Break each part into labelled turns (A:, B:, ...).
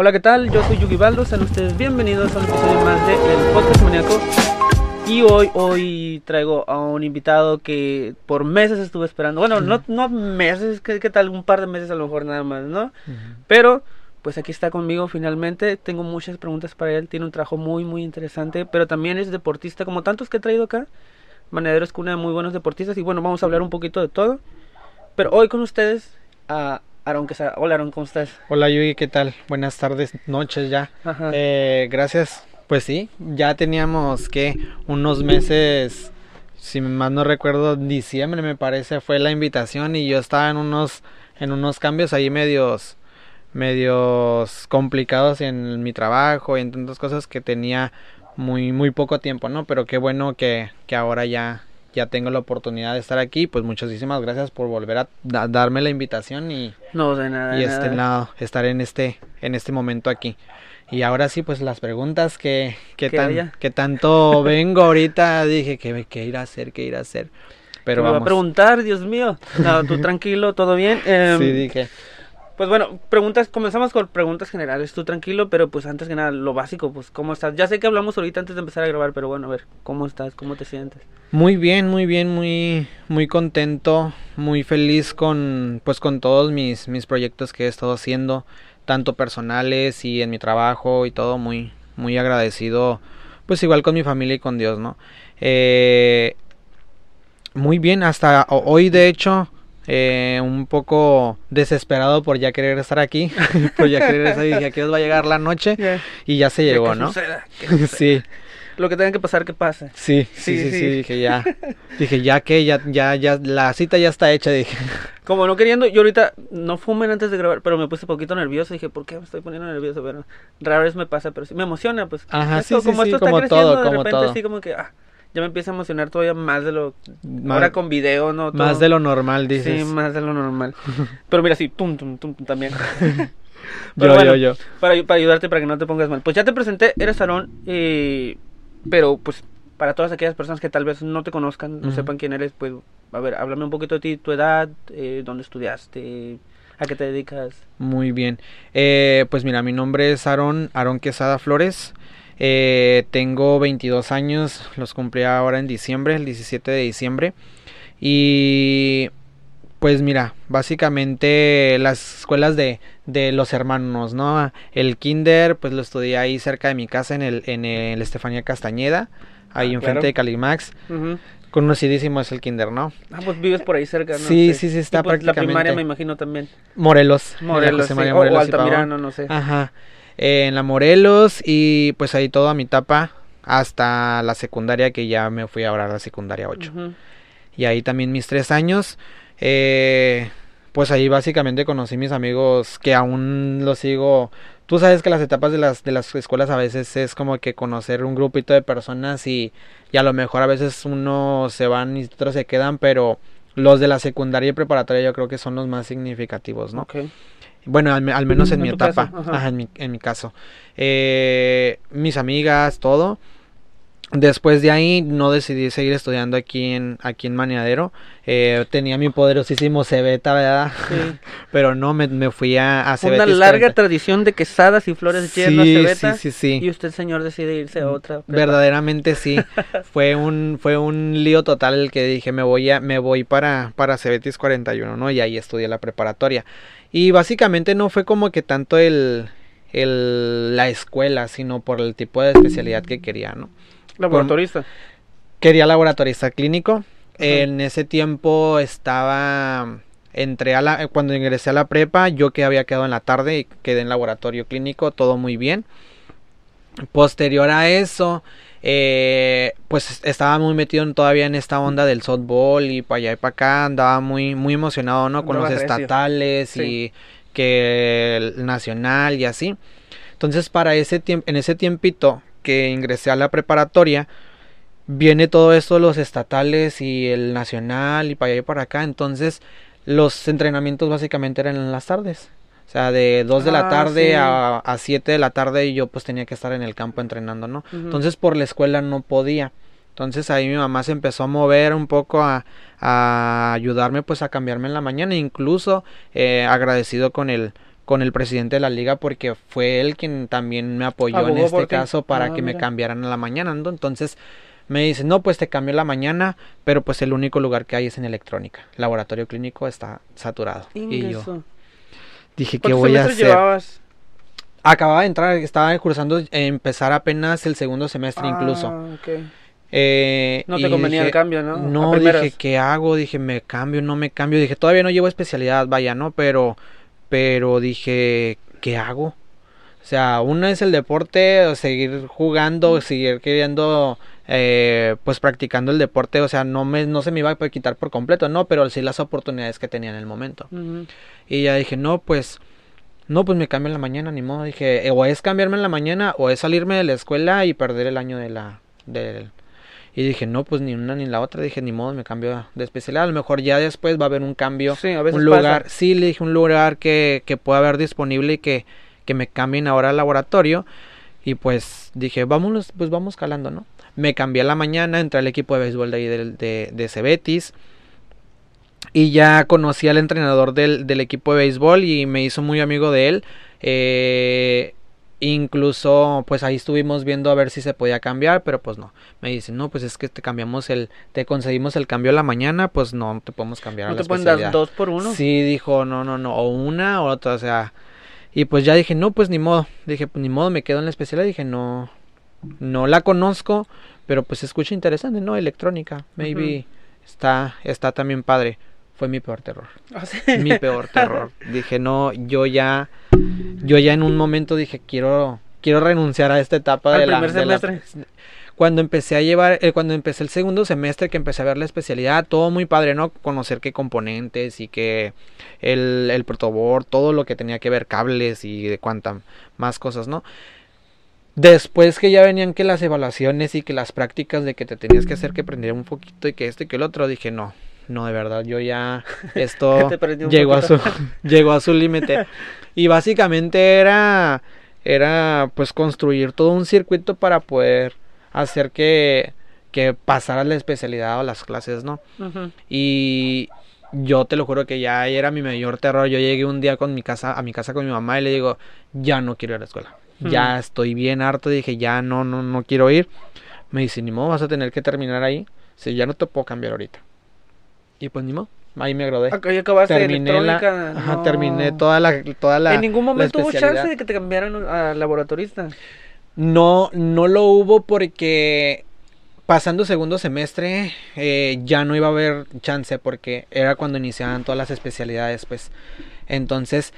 A: Hola, ¿qué tal? Yo soy Yugi Baldo, sean ustedes bienvenidos a un episodio más de El Podcast Maníaco. Y hoy, hoy traigo a un invitado que por meses estuve esperando. Bueno, no, no meses, ¿qué, ¿qué, tal? Un par de meses a lo mejor nada más, ¿no? Uh -huh. Pero, pues aquí está conmigo finalmente. Tengo muchas preguntas para él. Tiene un trabajo muy, muy interesante. Pero también es deportista, como tantos que he traído acá. Manadero es cuna de muy buenos deportistas. Y bueno, vamos a hablar un poquito de todo. Pero hoy con ustedes, a Aaron Quesada. Hola Aaron, ¿cómo estás?
B: Hola Yugi, ¿qué tal? Buenas tardes, noches ya. Eh, gracias. Pues sí, ya teníamos que unos meses, si más no recuerdo, diciembre me parece fue la invitación y yo estaba en unos en unos cambios ahí medios medios complicados en mi trabajo y en tantas cosas que tenía muy muy poco tiempo, ¿no? Pero qué bueno que, que ahora ya ya tengo la oportunidad de estar aquí, pues muchísimas gracias por volver a da darme la invitación y
A: no de nada,
B: y
A: de
B: este
A: nada.
B: estar en este en este momento aquí. Y ahora sí, pues las preguntas que, que, tan, que tanto vengo ahorita, dije que, que ir a hacer, que ir a hacer. Pero
A: me
B: vamos.
A: va a preguntar, Dios mío. No, tú tranquilo, todo bien. Eh,
B: sí, dije.
A: Pues bueno, preguntas, comenzamos con preguntas generales, tú tranquilo, pero pues antes que nada, lo básico, pues cómo estás. Ya sé que hablamos ahorita antes de empezar a grabar, pero bueno, a ver, ¿cómo estás? ¿Cómo te sientes?
B: Muy bien, muy bien, muy, muy contento, muy feliz con, pues con todos mis, mis proyectos que he estado haciendo, tanto personales y en mi trabajo y todo, muy, muy agradecido, pues igual con mi familia y con Dios, ¿no? Eh, muy bien, hasta hoy de hecho, eh, un poco desesperado por ya querer estar aquí, por ya querer estar, dije, aquí os va a llegar la noche
A: Yeah.
B: y ya se llegó,
A: que
B: ¿no?
A: Suceda, que suceda.
B: sí,
A: Lo que tenga que pasar, que pase.
B: sí, sí, sí,
A: Sí,
B: sí,
A: sí.
B: dije ya, dije ya que ya, ya, ya, la cita ya está hecha, dije.
A: Como no queriendo, yo ahorita no fumen antes de grabar, pero me puse un poquito nervioso. Dije, ¿por qué me estoy poniendo nervioso? Pero rara vez me pasa, pero sí me emociona, pues.
B: Ajá,
A: esto,
B: sí, sí,
A: como
B: sí,
A: esto está
B: como
A: creciendo,
B: todo,
A: de
B: como
A: repente
B: todo.
A: así como que, ah, ya me empieza a emocionar todavía más de lo...
B: Más-
A: ahora con video, ¿no? Todo.
B: Más de lo normal, dices.
A: Sí, más de lo normal. Pero mira, sí, tum, tum, tum, tum, también.
B: yo,
A: Pero bueno,
B: yo, yo.
A: Para, para ayudarte, para que no te pongas mal. Pues ya te presenté, eres Aarón, eh, pero pues para todas aquellas personas que tal vez no te conozcan, no sepan quién eres, pues a ver, háblame un poquito de ti, tu edad, eh, dónde estudiaste, a qué te dedicas.
B: Muy bien. Eh, pues mira, mi nombre es Aaron, Aaron Quesada Flores. Eh, tengo 22 años, los cumplí ahora en diciembre, el 17 de diciembre. Y pues mira, básicamente las escuelas de, de los hermanos, ¿no? El kinder, pues lo estudié ahí cerca de mi casa en el, en el Estefanía Castañeda, ahí
A: Ah,
B: enfrente
A: claro.
B: de Calimax.
A: Ujú.
B: Conocidísimo es el kinder, ¿no?
A: Ah, pues vives por ahí cerca, ¿no?
B: Sí, sí, sí, está
A: Y, pues, La primaria
B: prácticamente.
A: me imagino también.
B: Morelos.
A: Morelos, sí, o-
B: Morelos
A: o. Altamirano, no sé.
B: Ajá. Eh, en la Morelos y pues ahí toda mi etapa hasta la secundaria que ya me fui ahora a la secundaria 8.
A: Ujú.
B: Y ahí también mis tres años. eh, pues ahí básicamente conocí mis amigos que aún los sigo. Tú sabes que las etapas de las, de las escuelas a veces es como que conocer un grupito de personas y, y a lo mejor a veces uno se van y otros se quedan, pero los de la secundaria y preparatoria yo creo que son los más significativos, ¿no? Bueno, al, al menos en
A: En
B: mi
A: caso,
B: etapa,
A: ajá.
B: ajá, en, mi, en mi caso. Eh, mis amigas, todo. Después de ahí no decidí seguir estudiando aquí en, aquí en Maniadero. Eh, tenía mi poderosísimo Cebeta, ¿verdad?
A: Sí.
B: Pero no, me, me fui a, a
A: Una
B: Cebetis
A: larga
B: 40.
A: tradición de quesadas y flores llenas
B: Sí,
A: de cebeta.
B: sí, sí, sí.
A: Y usted, señor, decide irse a otra. prepa.
B: Verdaderamente sí. fue un fue un lío total el que dije, me voy a me voy para para Cebetis 41, ¿no? Y ahí estudié la preparatoria. Y básicamente no fue como que tanto el el la escuela, sino por el tipo de especialidad que quería, ¿no?
A: Laboratorista.
B: Quería laboratorista clínico. En ese tiempo estaba entré a la cuando ingresé a la prepa, yo que había quedado en la tarde y quedé en laboratorio clínico, todo muy bien. Posterior a eso, eh, pues estaba muy metido todavía en esta onda del softball y para allá y para acá, andaba muy, muy emocionado, ¿no? Con los estatales
A: Sí.
B: y que el nacional y así. Entonces, para ese tiempo, en ese tiempito que ingresé a la preparatoria, viene todo esto, los estatales y el nacional y para allá y para acá. Entonces, los entrenamientos básicamente eran en las tardes. O sea, de 2 de la
A: Ah,
B: tarde
A: sí.
B: a, a 7 de la tarde y yo pues tenía que estar en el campo entrenando, ¿no? Entonces por la escuela no podía. Entonces ahí mi mamá se empezó a mover un poco a, a ayudarme pues a cambiarme en la mañana. Incluso eh, agradecido con el con el presidente de la liga porque fue él quien también me apoyó en este caso para ah, que me cambiaran a la mañana, ¿no? Entonces me dice, no, pues te cambio la mañana, pero pues el único lugar que hay es en electrónica. Laboratorio clínico está saturado. Y yo dije, ¿qué voy a hacer? Llevabas? Acababa de entrar, estaba cursando, empezar apenas el segundo semestre incluso.
A: Ah, eh, no te convenía el cambio, ¿no?
B: No, dije, ¿qué hago? Dije, me cambio, no me cambio. Dije, todavía no llevo especialidad, vaya, ¿no? Pero pero dije, ¿qué hago? O sea, uno es el deporte, seguir jugando, seguir queriendo, eh, pues practicando el deporte, o sea, no, me, no se me iba a quitar por completo, no, pero sí las oportunidades que tenía en el momento. Y ya dije, no, pues, no, pues me cambio en la mañana, ni modo. Dije, eh, o es cambiarme en la mañana o es salirme de la escuela y perder el año de la, del, y dije, no, pues ni una ni la otra. Dije, ni modo, me cambio de especialidad. A lo mejor ya después va a haber un cambio.
A: Sí, a veces
B: un lugar. Sí, le dije, un lugar que, que pueda haber disponible y que, que me cambien ahora al laboratorio. Y pues dije, vámonos, pues vamos calando, ¿no? Me cambié a la mañana, entré al equipo de béisbol de ahí de, de, de Cebetis. Y ya conocí al entrenador del, del, equipo de béisbol y me hizo muy amigo de él. Eh, Incluso, pues ahí estuvimos viendo a ver si se podía cambiar, pero pues no. Me dicen, no, pues es que te cambiamos el, te concedimos el cambio a la mañana, pues no te podemos cambiar.
A: ¿No te pueden dar dos por uno?
B: Sí, dijo, no, no, no, o una o otra, o sea. Y pues ya dije, no, pues ni modo. Dije, pues ni modo, me quedo en la especialidad. Dije, no, no la conozco, pero pues escucha interesante, ¿no? Electrónica, maybe está, está también padre fue mi peor terror.
A: ¿Ah,
B: mi peor terror. Dije, no, yo ya, yo ya en un momento dije, quiero, quiero renunciar a esta etapa
A: de primer semestre.
B: cuando empecé a llevar, eh, cuando empecé el segundo semestre que empecé a ver la especialidad, todo muy padre, ¿no? Conocer qué componentes y que el, el protoboard, todo lo que tenía que ver, cables y de cuánta más cosas, ¿no? Después que ya venían que las evaluaciones y que las prácticas de que te tenías que hacer que aprendiera un poquito y que esto y que el otro, dije, no, no, de verdad, yo ya esto llegó a su llegó a su límite. Y básicamente era era pues construir todo un circuito para poder hacer que que pasara la especialidad o las clases, ¿no? Y yo te lo juro que ya era mi mayor terror. Yo llegué un día con mi casa a mi casa con mi mamá y le digo, "Ya no quiero ir a la escuela. Ya estoy bien harto." Dije, "Ya no no no quiero ir." Me dice, "Ni modo, vas a tener que terminar ahí." Si ya no te puedo cambiar ahorita. Y pues ni modo. Ahí me gradué.
A: Ahí acabaste terminé
B: electrónica. ajá, terminé toda la, toda la.
A: ¿En ningún momento hubo chance de que te cambiaran a laboratorista?
B: No, no lo hubo porque pasando segundo semestre eh, ya no iba a haber chance porque era cuando iniciaban todas las especialidades, pues. Entonces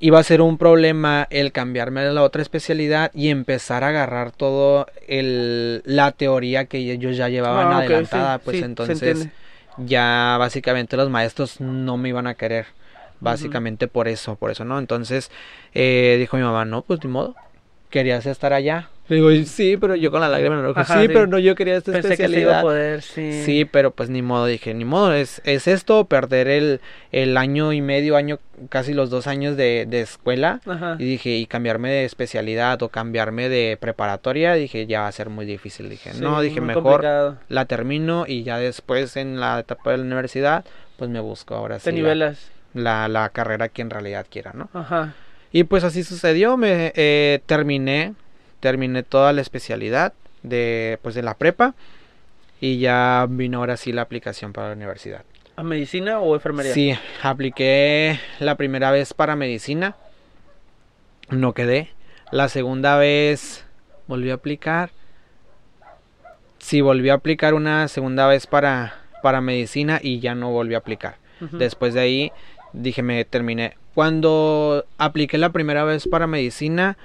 B: iba a ser un problema el cambiarme a la otra especialidad y empezar a agarrar todo el la teoría que ellos ya llevaban ah, adelantada, pues entonces ya básicamente los maestros no me iban a querer. Básicamente por eso, por eso, ¿no? Entonces eh, dijo mi mamá, no, pues ni modo, querías estar allá. Le digo, sí, pero yo con la lágrima en el ojo, sí, pero no, yo quería esta especialidad.
A: poder, sí.
B: sí. pero pues ni modo, dije, ni modo, es, es esto, perder el, el año y medio, año, casi los dos años de, de escuela. Y dije, y cambiarme de especialidad o cambiarme de preparatoria, dije, ya va a ser muy difícil. Dije, no, dije, mejor la termino y ya después en la etapa de la universidad, pues me busco ahora
A: sí. nivelas?
B: La, la, carrera que en realidad quiera, ¿no?
A: Ajá.
B: Y pues así sucedió, me eh, terminé terminé toda la especialidad de, pues, de la prepa y ya vino ahora sí la aplicación para la universidad.
A: ¿A medicina o enfermería?
B: Sí, apliqué la primera vez para medicina, no quedé. La segunda vez volví a aplicar. Sí, volví a aplicar una segunda vez para, para medicina y ya no volví a aplicar. Después de ahí dije, me terminé. Cuando apliqué la primera vez para medicina,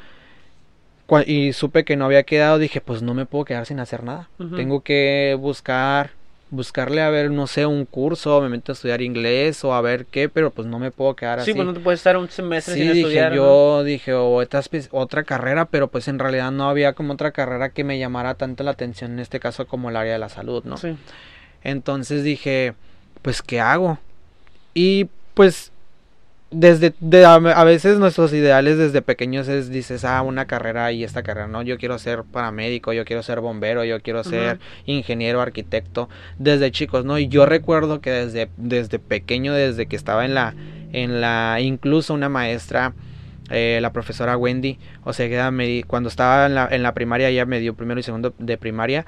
B: y supe que no había quedado, dije, pues no me puedo quedar sin hacer nada. Tengo que buscar, buscarle a ver, no sé, un curso, me meto a estudiar inglés o a ver qué, pero pues no me puedo quedar así.
A: Sí, pues no te puedes estar un semestre sin
B: dije,
A: estudiar.
B: Yo dije, o otra, otra carrera, pero pues en realidad no había como otra carrera que me llamara tanto la atención, en este caso como el área de la salud, ¿no?
A: Sí.
B: Entonces dije, pues, ¿qué hago? Y pues desde de, a, veces nuestros ideales desde pequeños es dices ah una carrera y esta carrera no yo quiero ser paramédico yo quiero ser bombero yo quiero ser ingeniero arquitecto desde chicos no y yo recuerdo que desde desde pequeño desde que estaba en la en la incluso una maestra eh, la profesora Wendy, o sea, me, cuando estaba en la, en la primaria, ella me dio primero y segundo de primaria,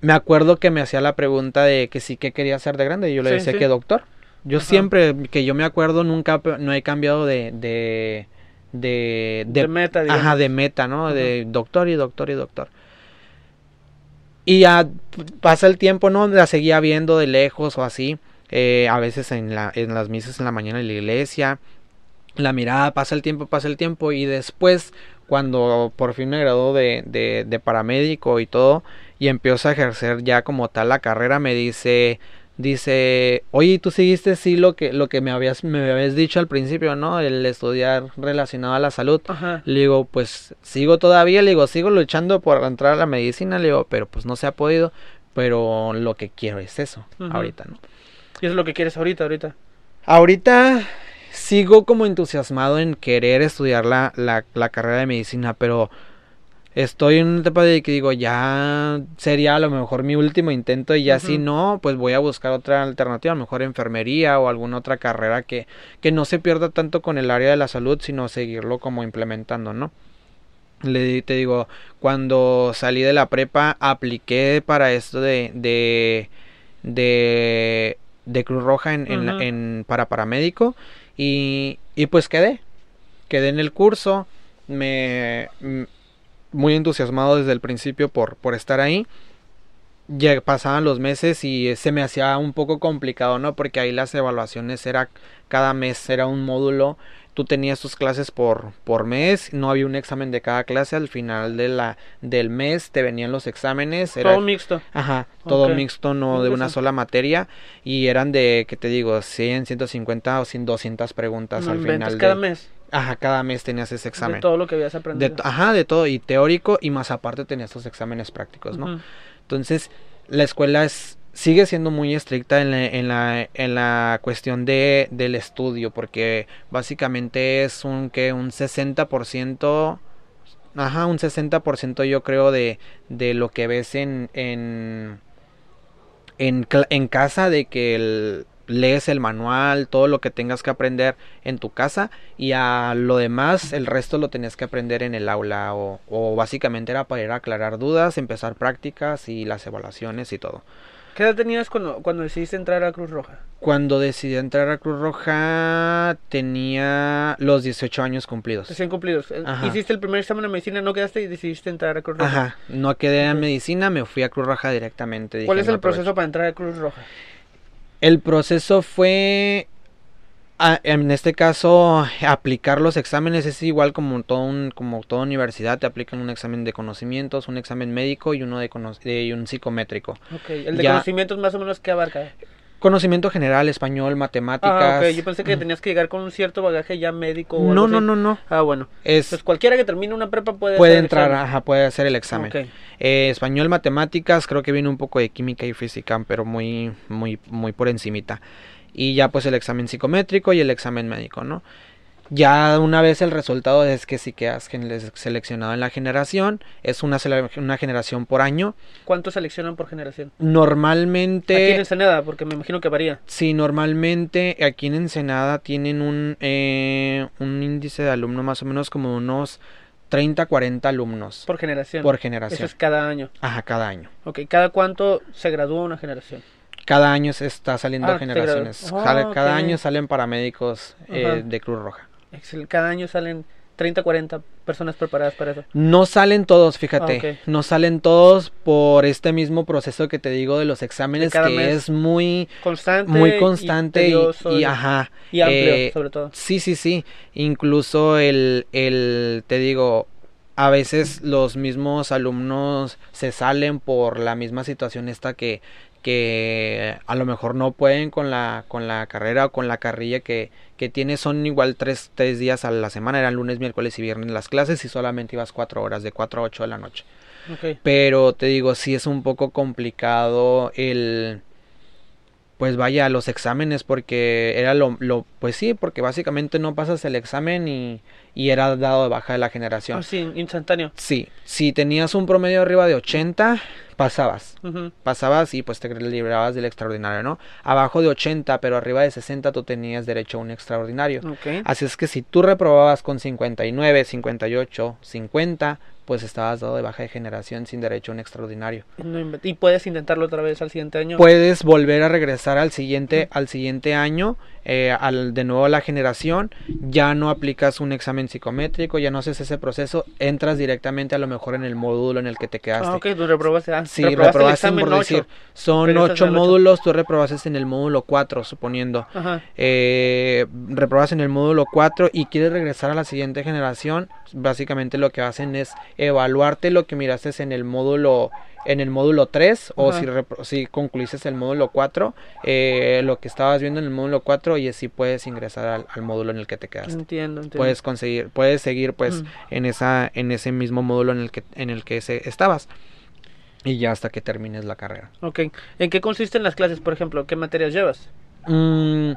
B: me acuerdo que me hacía la pregunta de que sí que quería ser de grande, y yo le decía que doctor. Yo siempre, que yo me acuerdo, nunca, no he cambiado de, de de,
A: de, meta, digamos.
B: Ajá, de meta, ¿no? De doctor y doctor y doctor. Y ya pasa el tiempo, ¿no? La seguía viendo de lejos o así. Eh, a veces en, la, en las misas en la mañana en la iglesia. La mirada, pasa el tiempo, pasa el tiempo. Y después, cuando por fin me graduó de, de, de paramédico y todo, y empiezo a ejercer ya como tal la carrera, me dice, dice, oye, tú seguiste sí lo que, lo que me habías, me habías dicho al principio, ¿no? El estudiar relacionado a la salud. Le digo, pues sigo todavía, le digo, sigo luchando por entrar a la medicina, le digo, pero pues no se ha podido, pero lo que quiero es eso, ahorita, ¿no?
A: ¿Y eso es lo que quieres ahorita, ahorita?
B: Ahorita sigo como entusiasmado en querer estudiar la, la, la carrera de medicina, pero estoy en una etapa de que digo, ya sería a lo mejor mi último intento y ya si no, pues voy a buscar otra alternativa, a lo mejor enfermería o alguna otra carrera que, que no se pierda tanto con el área de la salud, sino seguirlo como implementando, ¿no? Le te digo, cuando salí de la prepa apliqué para esto de de de, de Cruz Roja en, en, para paramédico y, y pues quedé, quedé en el curso, me muy entusiasmado desde el principio por, por estar ahí. Ya pasaban los meses y se me hacía un poco complicado, ¿no? Porque ahí las evaluaciones era cada mes, era un módulo. Tú tenías tus clases por, por mes, no había un examen de cada clase. Al final de la, del mes te venían los exámenes.
A: Era, todo mixto.
B: Ajá, todo mixto, no de una sola materia. Y eran de, ¿qué te digo? 100, 150 o 100, 200 preguntas al final.
A: cada mes.
B: Ajá, cada mes tenías ese examen.
A: De todo lo que habías aprendido.
B: ajá, de todo, y teórico, y más aparte tenías tus exámenes prácticos, ¿no? Entonces, la escuela es, sigue siendo muy estricta en la, en la, en la cuestión de, del estudio, porque básicamente es un, que un 60%, ajá, un 60% yo creo de, de lo que ves en, en, en, en casa, de que el lees el manual, todo lo que tengas que aprender en tu casa y a lo demás el resto lo tenías que aprender en el aula o, o básicamente era para ir a aclarar dudas, empezar prácticas y las evaluaciones y todo.
A: ¿Qué edad tenías cuando, cuando decidiste entrar a Cruz Roja?
B: Cuando decidí entrar a Cruz Roja tenía los 18 años cumplidos.
A: Recién cumplidos. Eh, hiciste el primer examen de medicina, no quedaste y decidiste entrar a Cruz Roja.
B: Ajá, no quedé en medicina, me fui a Cruz Roja directamente.
A: ¿Cuál es el proceso para entrar a Cruz Roja?
B: El proceso fue, en este caso, aplicar los exámenes es igual como todo un, como toda universidad, te aplican un examen de conocimientos, un examen médico y uno de, de un psicométrico.
A: Ok, el de conocimientos más o menos qué abarca.
B: Conocimiento general, español, matemáticas. Ah,
A: ok. Yo pensé que tenías que llegar con un cierto bagaje ya médico o
B: No, no, no, no.
A: Ah, bueno. Es, pues cualquiera que termine una prepa puede
B: Puede entrar, ajá, puede hacer el examen. Eh, español, matemáticas, creo que viene un poco de química y física, pero muy, muy, muy por encimita. Y ya pues el examen psicométrico y el examen médico, ¿no? Ya una vez el resultado es que sí quedas seleccionado en la generación, es una, una generación por año.
A: ¿Cuántos seleccionan por generación?
B: Normalmente...
A: Aquí en Ensenada, porque me imagino que varía.
B: Sí, normalmente aquí en Ensenada tienen un, eh, un índice de alumnos más o menos como unos 30, 40 alumnos.
A: Por generación.
B: Por generación.
A: Eso es cada año.
B: Aja, cada año.
A: Ok, ¿cada cuánto se gradúa una generación?
B: Cada año se está saliendo ah, generaciones. cada año salen paramédicos eh, de Cruz Roja.
A: Cada año salen 30, 40 personas preparadas para eso.
B: No salen todos, fíjate. No salen todos por este mismo proceso que te digo de los exámenes que es muy
A: constante,
B: muy constante y, ajá,
A: y amplio, eh, sobre todo.
B: Sí, sí, sí. Incluso el, el, te digo, a veces los mismos alumnos se salen por la misma situación esta que que a lo mejor no pueden con la, con la carrera o con la carrilla que, que tiene, son igual tres, tres días a la semana, eran lunes, miércoles y viernes las clases y solamente ibas cuatro horas, de cuatro a ocho de la noche. Pero te digo, sí es un poco complicado el, pues vaya, los exámenes porque era lo, lo, pues sí, porque básicamente no pasas el examen y, y era dado de baja de la generación.
A: Ah, sí, instantáneo.
B: Sí, si tenías un promedio arriba de 80, pasabas. Pasabas y pues te librabas del extraordinario, ¿no? Abajo de 80, pero arriba de 60 tú tenías derecho a un extraordinario. Así es que si tú reprobabas con 59, 58, 50, pues estabas dado de baja de generación sin derecho a un extraordinario.
A: y puedes intentarlo otra vez al siguiente año.
B: Puedes volver a regresar al siguiente, al siguiente año, eh, al, de nuevo a la generación, ya no aplicas un examen psicométrico, ya no haces ese proceso, entras directamente a lo mejor en el módulo en el que te quedaste. Ah,
A: ok, tú reprobaste. Ah,
B: sí, reprobaste, por decir, son ocho módulos, tú reprobaste en el módulo 4, suponiendo. Ajá. Eh, reprobas en el módulo 4 y quieres regresar a la siguiente generación, básicamente lo que hacen es evaluarte lo que miraste en el módulo en el módulo 3 o si, si concluiste el módulo 4, eh, lo que estabas viendo en el módulo 4 y así puedes ingresar al, módulo en el que te quedaste.
A: Entiendo, entiendo.
B: Puedes conseguir, puedes seguir pues en esa en ese mismo módulo en el que en el que estabas. Y ya hasta que termines la carrera.
A: Ok. ¿En qué consisten las clases, por ejemplo? ¿Qué materias llevas?
B: Mm,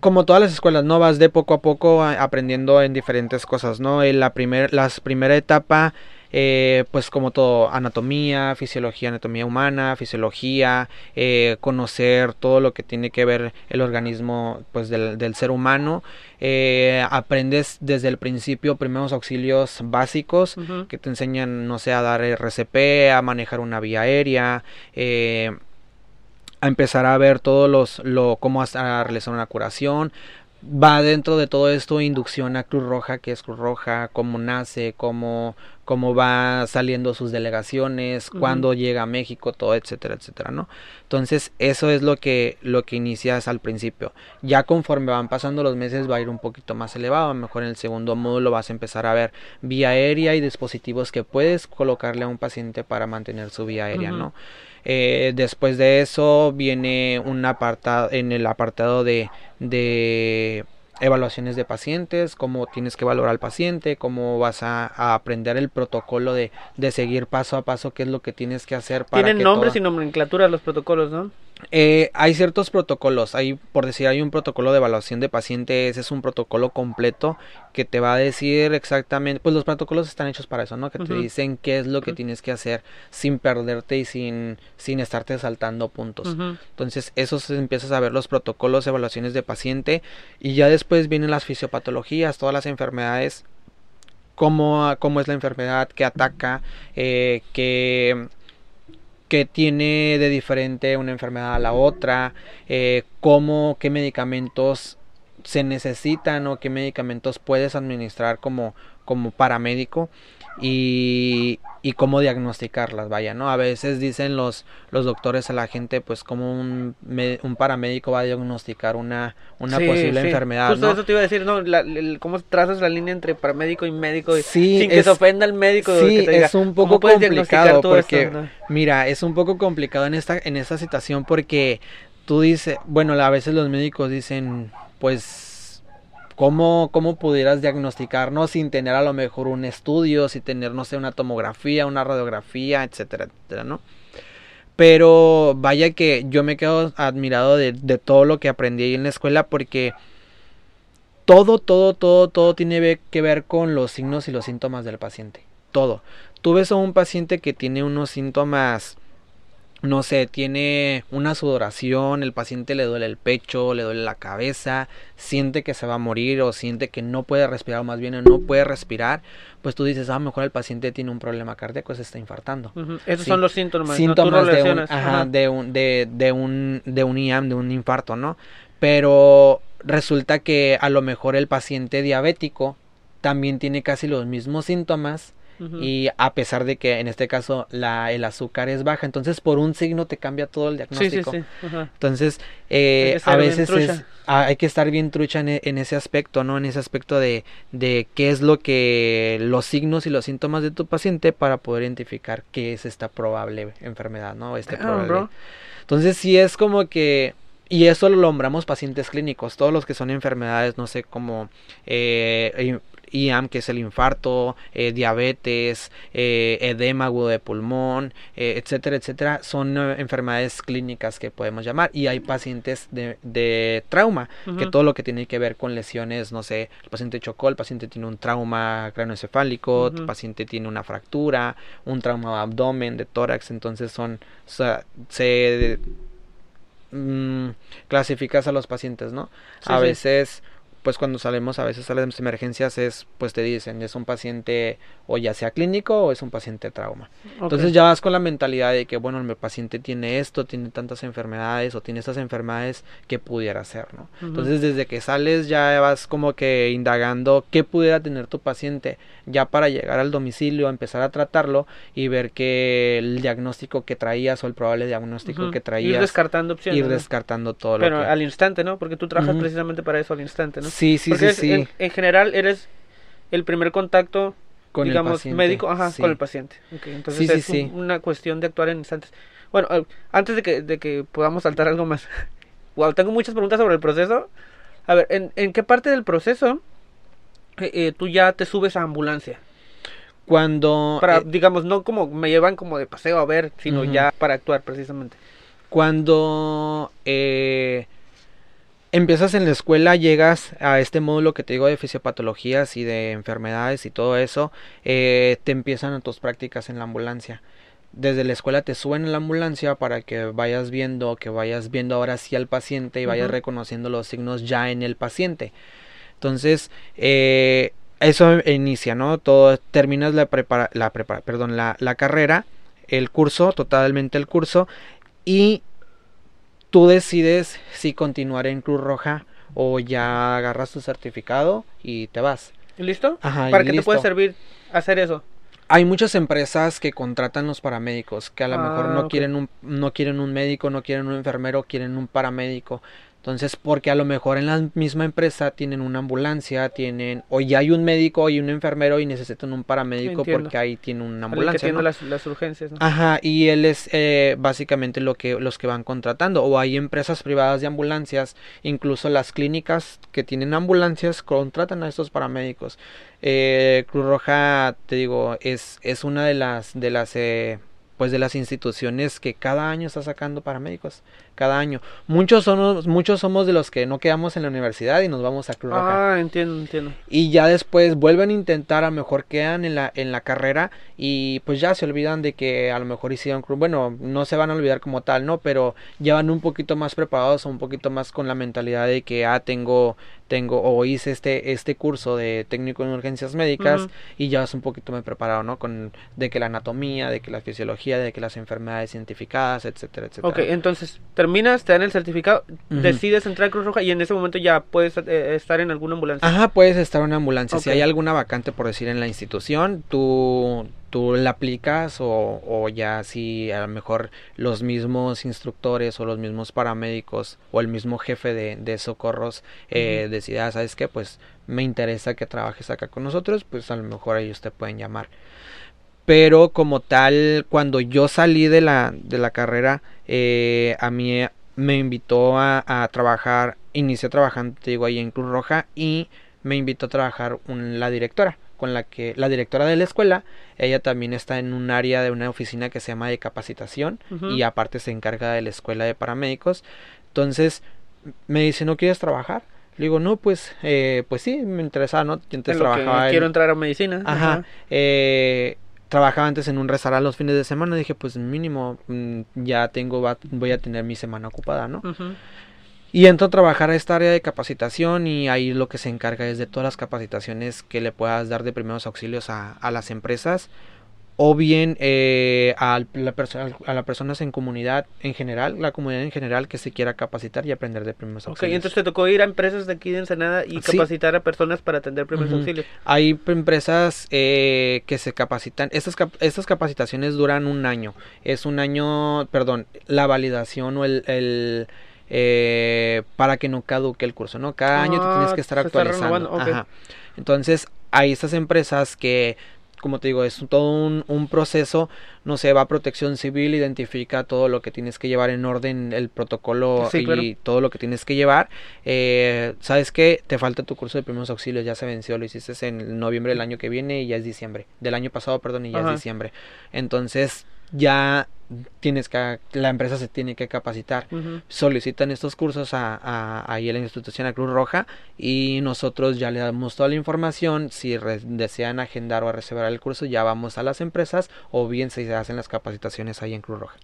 B: como todas las escuelas, ¿no? Vas de poco a poco aprendiendo en diferentes cosas, ¿no? En la, primer, la primera etapa, eh, pues como todo, anatomía, fisiología, anatomía humana, fisiología, eh, conocer todo lo que tiene que ver el organismo, pues del, del ser humano. Eh, aprendes desde el principio primeros auxilios básicos que te enseñan, no sé, a dar RCP, a manejar una vía aérea, eh, a empezar a ver todos los, lo, cómo a realizar una curación. Va dentro de todo esto inducción a Cruz Roja, que es Cruz Roja, cómo nace, cómo, cómo va saliendo sus delegaciones, cuándo llega a México, todo, etcétera, etcétera, ¿no? Entonces, eso es lo que, lo que inicias al principio. Ya conforme van pasando los meses va a ir un poquito más elevado, a lo mejor en el segundo módulo vas a empezar a ver vía aérea y dispositivos que puedes colocarle a un paciente para mantener su vía aérea, ¿no? Eh, después de eso viene un apartado, en el apartado de, de evaluaciones de pacientes, cómo tienes que valorar al paciente, cómo vas a, aprender el protocolo de, de, seguir paso a paso, qué es lo que tienes que hacer
A: para... Tienen nombres y nomenclatura los protocolos, ¿no?
B: Eh, hay ciertos protocolos, hay, por decir, hay un protocolo de evaluación de pacientes, es un protocolo completo que te va a decir exactamente, pues los protocolos están hechos para eso, ¿no? Que te dicen qué es lo que tienes que hacer sin perderte y sin, sin estarte saltando puntos. Entonces, eso se empiezas a ver los protocolos, evaluaciones de paciente y ya después vienen las fisiopatologías, todas las enfermedades Cómo, cómo, es la enfermedad que ataca, eh, que que tiene de diferente una enfermedad a la otra, eh, cómo, qué medicamentos se necesitan o qué medicamentos puedes administrar como, como paramédico. Y, y cómo diagnosticarlas, vaya, ¿no? A veces dicen los, los doctores a la gente, pues, como un, un paramédico va a diagnosticar una, una posible enfermedad,
A: Justo eso te iba a decir, ¿no? cómo trazas la línea entre paramédico y médico sin que se ofenda el médico.
B: Sí, es un poco complicado porque, mira, es un poco complicado en esta, en esta situación porque tú dices, bueno, a veces los médicos dicen, pues ¿Cómo, ¿Cómo pudieras diagnosticarnos sin tener a lo mejor un estudio, sin tener, no sé, una tomografía, una radiografía, etcétera, etcétera, ¿no? Pero vaya que yo me quedo admirado de, de todo lo que aprendí ahí en la escuela porque todo, todo, todo, todo tiene que ver con los signos y los síntomas del paciente. Todo. Tú ves a un paciente que tiene unos síntomas no sé, tiene una sudoración, el paciente le duele el pecho, le duele la cabeza, siente que se va a morir o siente que no puede respirar, o más bien no puede respirar, pues tú dices, ah, mejor el paciente tiene un problema cardíaco, se está infartando.
A: Esos son los síntomas.
B: Síntomas de, un, ajá, de, un, de, de, un, de un IAM, de un infarto, ¿no? Pero resulta que a lo mejor el paciente diabético también tiene casi los mismos síntomas y a pesar de que en este caso la, el azúcar es baja, entonces por un signo te cambia todo el diagnóstico. Entonces, eh, a veces es, hay que estar bien trucha en, en, ese aspecto, ¿no? En ese aspecto de, de qué es lo que los signos y los síntomas de tu paciente para poder identificar qué es esta probable enfermedad, ¿no? Este probable. Entonces, sí es como que y eso lo nombramos pacientes clínicos, todos los que son enfermedades, no sé, como eh, IAM, que es el infarto, eh, diabetes, eh, edema agudo de pulmón, eh, etcétera, etcétera, son enfermedades clínicas que podemos llamar. Y hay pacientes de, trauma, que todo lo que tiene que ver con lesiones, no sé, el paciente chocó, el paciente tiene un trauma craneoencefálico, el paciente tiene una fractura, un trauma de abdomen, de tórax, entonces son, se mm, clasificas a los pacientes, ¿no? a veces pues cuando salimos a veces a las emergencias es pues te dicen es un paciente o ya sea clínico o es un paciente trauma entonces ya vas con la mentalidad de que bueno el paciente tiene esto tiene tantas enfermedades o tiene estas enfermedades que pudiera ser no entonces desde que sales ya vas como que indagando qué pudiera tener tu paciente ya para llegar al domicilio empezar a tratarlo y ver que el diagnóstico que traías o el probable diagnóstico que traías
A: ir descartando opciones
B: ir descartando todo
A: pero
B: lo
A: al instante no porque tú trabajas precisamente para eso al instante no
B: Sí, sí, sí, sí.
A: En, general eres el primer contacto, con digamos, médico ajá, con el paciente. entonces es una cuestión de actuar en instantes. Bueno, eh, antes de que, de que podamos saltar algo más. wow, tengo muchas preguntas sobre el proceso. A ver, ¿en, en qué parte del proceso eh, eh, tú ya te subes a ambulancia?
B: Cuando...
A: Para, digamos, no como me llevan como de paseo a ver, sino ya para actuar precisamente.
B: Cuando... Empiezas en la escuela, llegas a este módulo que te digo de fisiopatologías y de enfermedades y todo eso, eh, te empiezan tus prácticas en la ambulancia. Desde la escuela te suben en la ambulancia para que vayas viendo, que vayas viendo ahora sí al paciente y vayas reconociendo los signos ya en el paciente. Entonces, eh, eso inicia, ¿no? Todo, terminas la prepara, la prepara, perdón, la, la carrera, el curso, totalmente el curso, y tú decides si continuar en Cruz Roja o ya agarras tu certificado y te vas.
A: ¿Listo? ¿Para qué te puede servir hacer eso?
B: Hay muchas empresas que contratan los paramédicos, que a lo mejor no ah, quieren un no quieren un médico, no quieren un enfermero, quieren un paramédico. Entonces, porque a lo mejor en la misma empresa tienen una ambulancia, tienen, o ya hay un médico y un enfermero y necesitan un paramédico porque ahí tiene una ambulancia.
A: Que las, las, urgencias. ¿no?
B: Ajá, y él es eh, básicamente lo que, los que van contratando. O hay empresas privadas de ambulancias, incluso las clínicas que tienen ambulancias contratan a estos paramédicos. Eh, Cruz Roja, te digo, es, es una de las, de las eh, pues de las instituciones que cada año está sacando paramédicos cada año. Muchos somos, muchos somos de los que no quedamos en la universidad y nos vamos a Cruz
A: Ah, entiendo, entiendo.
B: Y ya después vuelven a intentar, a lo mejor quedan en la, en la carrera y pues ya se olvidan de que a lo mejor hicieron Cruz. Bueno, no se van a olvidar como tal, ¿no? Pero ya van un poquito más preparados, un poquito más con la mentalidad de que, ah, tengo, tengo, o hice este, este curso de técnico en urgencias médicas y ya es un poquito más preparado, ¿no? Con, de que la anatomía, de que la fisiología, de que las enfermedades identificadas, etcétera, etcétera.
A: Ok, entonces, terminas, te dan el certificado, decides entrar a Cruz Roja y en ese momento ya puedes eh, estar en alguna ambulancia.
B: Ajá, puedes estar en una ambulancia. Si hay alguna vacante, por decir, en la institución, tú, tú la aplicas o, o, ya si a lo mejor los mismos instructores o los mismos paramédicos o el mismo jefe de, de socorros eh, decida, ah, ¿sabes qué? Pues me interesa que trabajes acá con nosotros, pues a lo mejor ellos te pueden llamar pero como tal, cuando yo salí de la, de la carrera, eh, a mí me invitó a, trabajar, inicié trabajando, te digo, ahí en Cruz Roja y me invitó a trabajar la directora, con la que, la directora de la escuela, ella también está en un área de una oficina que se llama de capacitación y aparte se encarga de la escuela de paramédicos. Entonces, me dice, ¿no quieres trabajar? Le digo, no, pues, eh, pues sí, me interesaba, ¿no?
A: Entonces trabajaba. Quiero entrar a medicina.
B: Ajá. Eh, trabajaba antes en un restaurante los fines de semana, dije, pues mínimo mm, ya tengo, voy a tener mi semana ocupada, ¿no? Y entro a trabajar a esta área de capacitación y ahí lo que se encarga es de todas las capacitaciones que le puedas dar de primeros auxilios a, a las empresas o bien eh, a, la a las personas en comunidad en general, la comunidad en general que se quiera capacitar y aprender de primeros auxilios.
A: Ok, entonces te tocó ir a empresas de aquí de Ensenada y capacitar a personas para atender primeros auxilios.
B: Hay empresas eh, que se capacitan, estas, estas capacitaciones duran un año, es un año, perdón, la validación o el, el eh, para que no caduque el curso, ¿no? Cada año te tienes que estar ah, actualizando. Entonces, hay estas empresas que como te digo, es todo un, un, proceso, no sé, va a protección civil, identifica todo lo que tienes que llevar en orden, el protocolo y todo lo que tienes que llevar. Eh, ¿Sabes qué? Te falta tu curso de primeros auxilios, ya se venció, lo hiciste en noviembre del año que viene y ya es diciembre, del año pasado, perdón, y ya es diciembre. Entonces, ya tienes que la empresa se tiene que capacitar. Solicitan estos cursos a, a, ahí a la institución a Cruz Roja y nosotros ya le damos toda la información. Si desean agendar o reservar el curso ya vamos a las empresas o bien se hacen las capacitaciones ahí en Cruz Roja.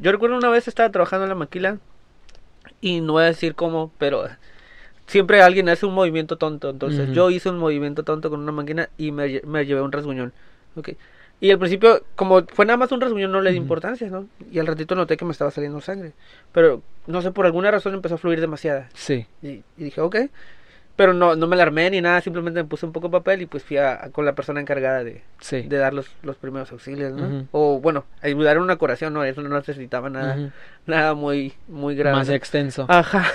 A: Yo recuerdo una vez estaba trabajando en la maquila y no voy a decir cómo pero siempre alguien hace un movimiento tonto. Entonces yo hice un movimiento tonto con una máquina y me, me llevé un rasguñón. Okay y al principio, como fue nada más un rasguño, no le di importancia, ¿no? Y al ratito noté que me estaba saliendo sangre. Pero, no sé, por alguna razón empezó a fluir demasiada.
B: Sí.
A: Y, dije, ok. Pero no, no me alarmé ni nada, simplemente me puse un poco de papel y pues fui a, con la persona encargada de, de dar los, los primeros auxilios, ¿no? O bueno, ayudar en una curación, no, eso no necesitaba nada, nada muy, muy grave.
B: Más extenso.
A: Ajá.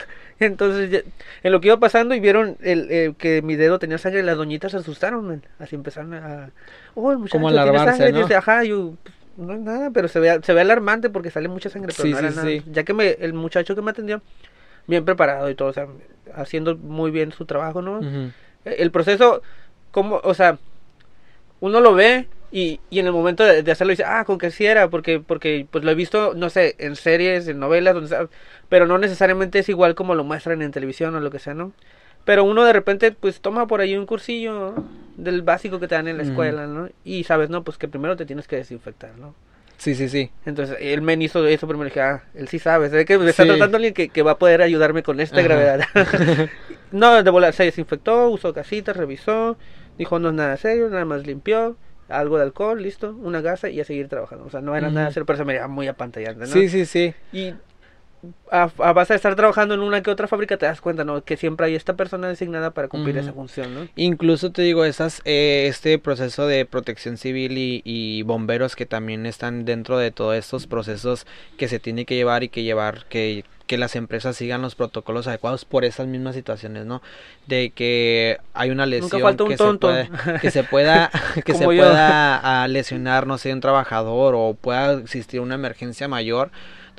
A: Entonces, en lo que iba pasando y vieron el, que mi dedo tenía sangre, las doñitas se asustaron, así empezaron a... Oh, el muchacho Como alarmarse, ¿no? ajá, yo... Pues, no es nada, pero se ve, se ve alarmante porque sale mucha sangre, pero no era nada. Ya que me, el muchacho que me atendió, bien preparado y todo, o sea, haciendo muy bien su trabajo, ¿no? El proceso, como, o sea, uno lo ve y, y en el momento de, hacerlo dice, ah, con que sí era, porque, porque pues lo he visto, no sé, en series, en novelas, donde pero no necesariamente es igual como lo muestran en televisión o lo que sea, ¿no? Pero uno de repente pues toma por ahí un cursillo del básico que te dan en la escuela, ¿no? Y sabes, ¿no? Pues que primero te tienes que desinfectar, ¿no?
B: Sí, sí, sí.
A: Entonces, él me hizo eso primero dije, ah, él sí sabe, ve que me está tratando alguien que, que, va a poder ayudarme con esta gravedad. no, de volar, se desinfectó, usó casitas, revisó, dijo no es nada serio, nada más limpió, algo de alcohol, listo, una gasa y a seguir trabajando. O sea, no era nada serio, pero se me veía muy apantallante, ¿no?
B: Sí, sí, sí.
A: Y a, vas a estar trabajando en una que otra fábrica, te das cuenta, ¿no? Que siempre hay esta persona designada para cumplir esa función, ¿no?
B: Incluso te digo, esas, eh, este proceso de protección civil y, y, bomberos que también están dentro de todos estos procesos que se tiene que llevar y que llevar, que, que las empresas sigan los protocolos adecuados por esas mismas situaciones, ¿no? De que hay una lesión que, Se que se pueda que se pueda lesionar, no sé, un trabajador o pueda existir una emergencia mayor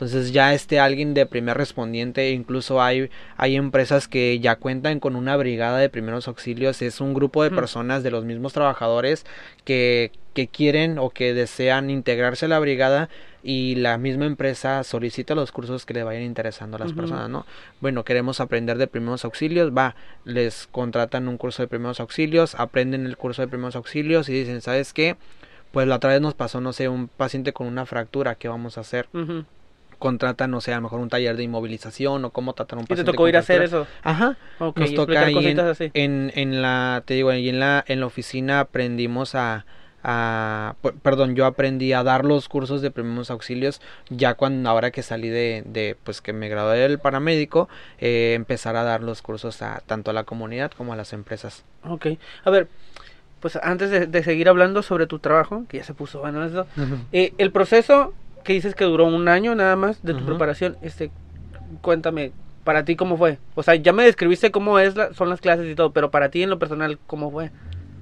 B: entonces ya esté alguien de primer respondiente, incluso hay, hay empresas que ya cuentan con una brigada de primeros auxilios, es un grupo de personas de los mismos trabajadores que, que quieren o que desean integrarse a la brigada y la misma empresa solicita los cursos que le vayan interesando a las personas, ¿no? Bueno, queremos aprender de primeros auxilios, va, les contratan un curso de primeros auxilios, aprenden el curso de primeros auxilios y dicen, ¿sabes qué? Pues la otra vez nos pasó, no sé, un paciente con una fractura, ¿qué vamos a hacer? Contratan, no sé, a lo mejor un taller de inmovilización o cómo tratar un
A: paciente. ¿Y te tocó ir a hacer eso?
B: Ajá. Nos toca ahí en, en, la, te digo, ahí en la, en la oficina aprendimos a, a, perdón, yo aprendí a dar los cursos de primeros auxilios ya cuando, ahora que salí de, de pues que me gradué del paramédico, eh, empezar a dar los cursos a tanto a la comunidad como a las empresas.
A: Ok, a ver, pues antes de, seguir hablando sobre tu trabajo, que ya se puso bueno eso, eh, el proceso que dices que duró un año nada más de tu preparación, este, cuéntame, para ti cómo fue. O sea, ya me describiste cómo es son las clases y todo, pero para ti en lo personal, ¿cómo fue?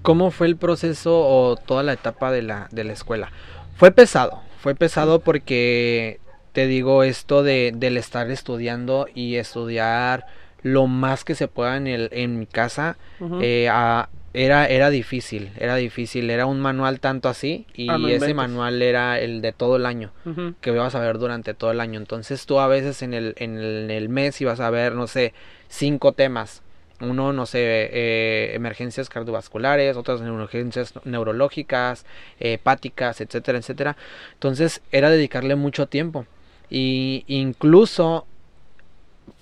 B: ¿Cómo fue el proceso o toda la etapa de la, de la escuela? Fue pesado, fue pesado porque te digo esto de, del estar estudiando y estudiar lo más que se pueda en, el, en mi casa, eh, a, era, era difícil, era difícil, era un manual tanto así y ah, ese manual era el de todo el año, que ibas a ver durante todo el año. Entonces tú a veces en el, en el, mes ibas a ver, no sé, cinco temas. Uno, no sé, eh, emergencias cardiovasculares, otras emergencias neurológicas, hepáticas, etcétera, etcétera. Entonces era dedicarle mucho tiempo. Y incluso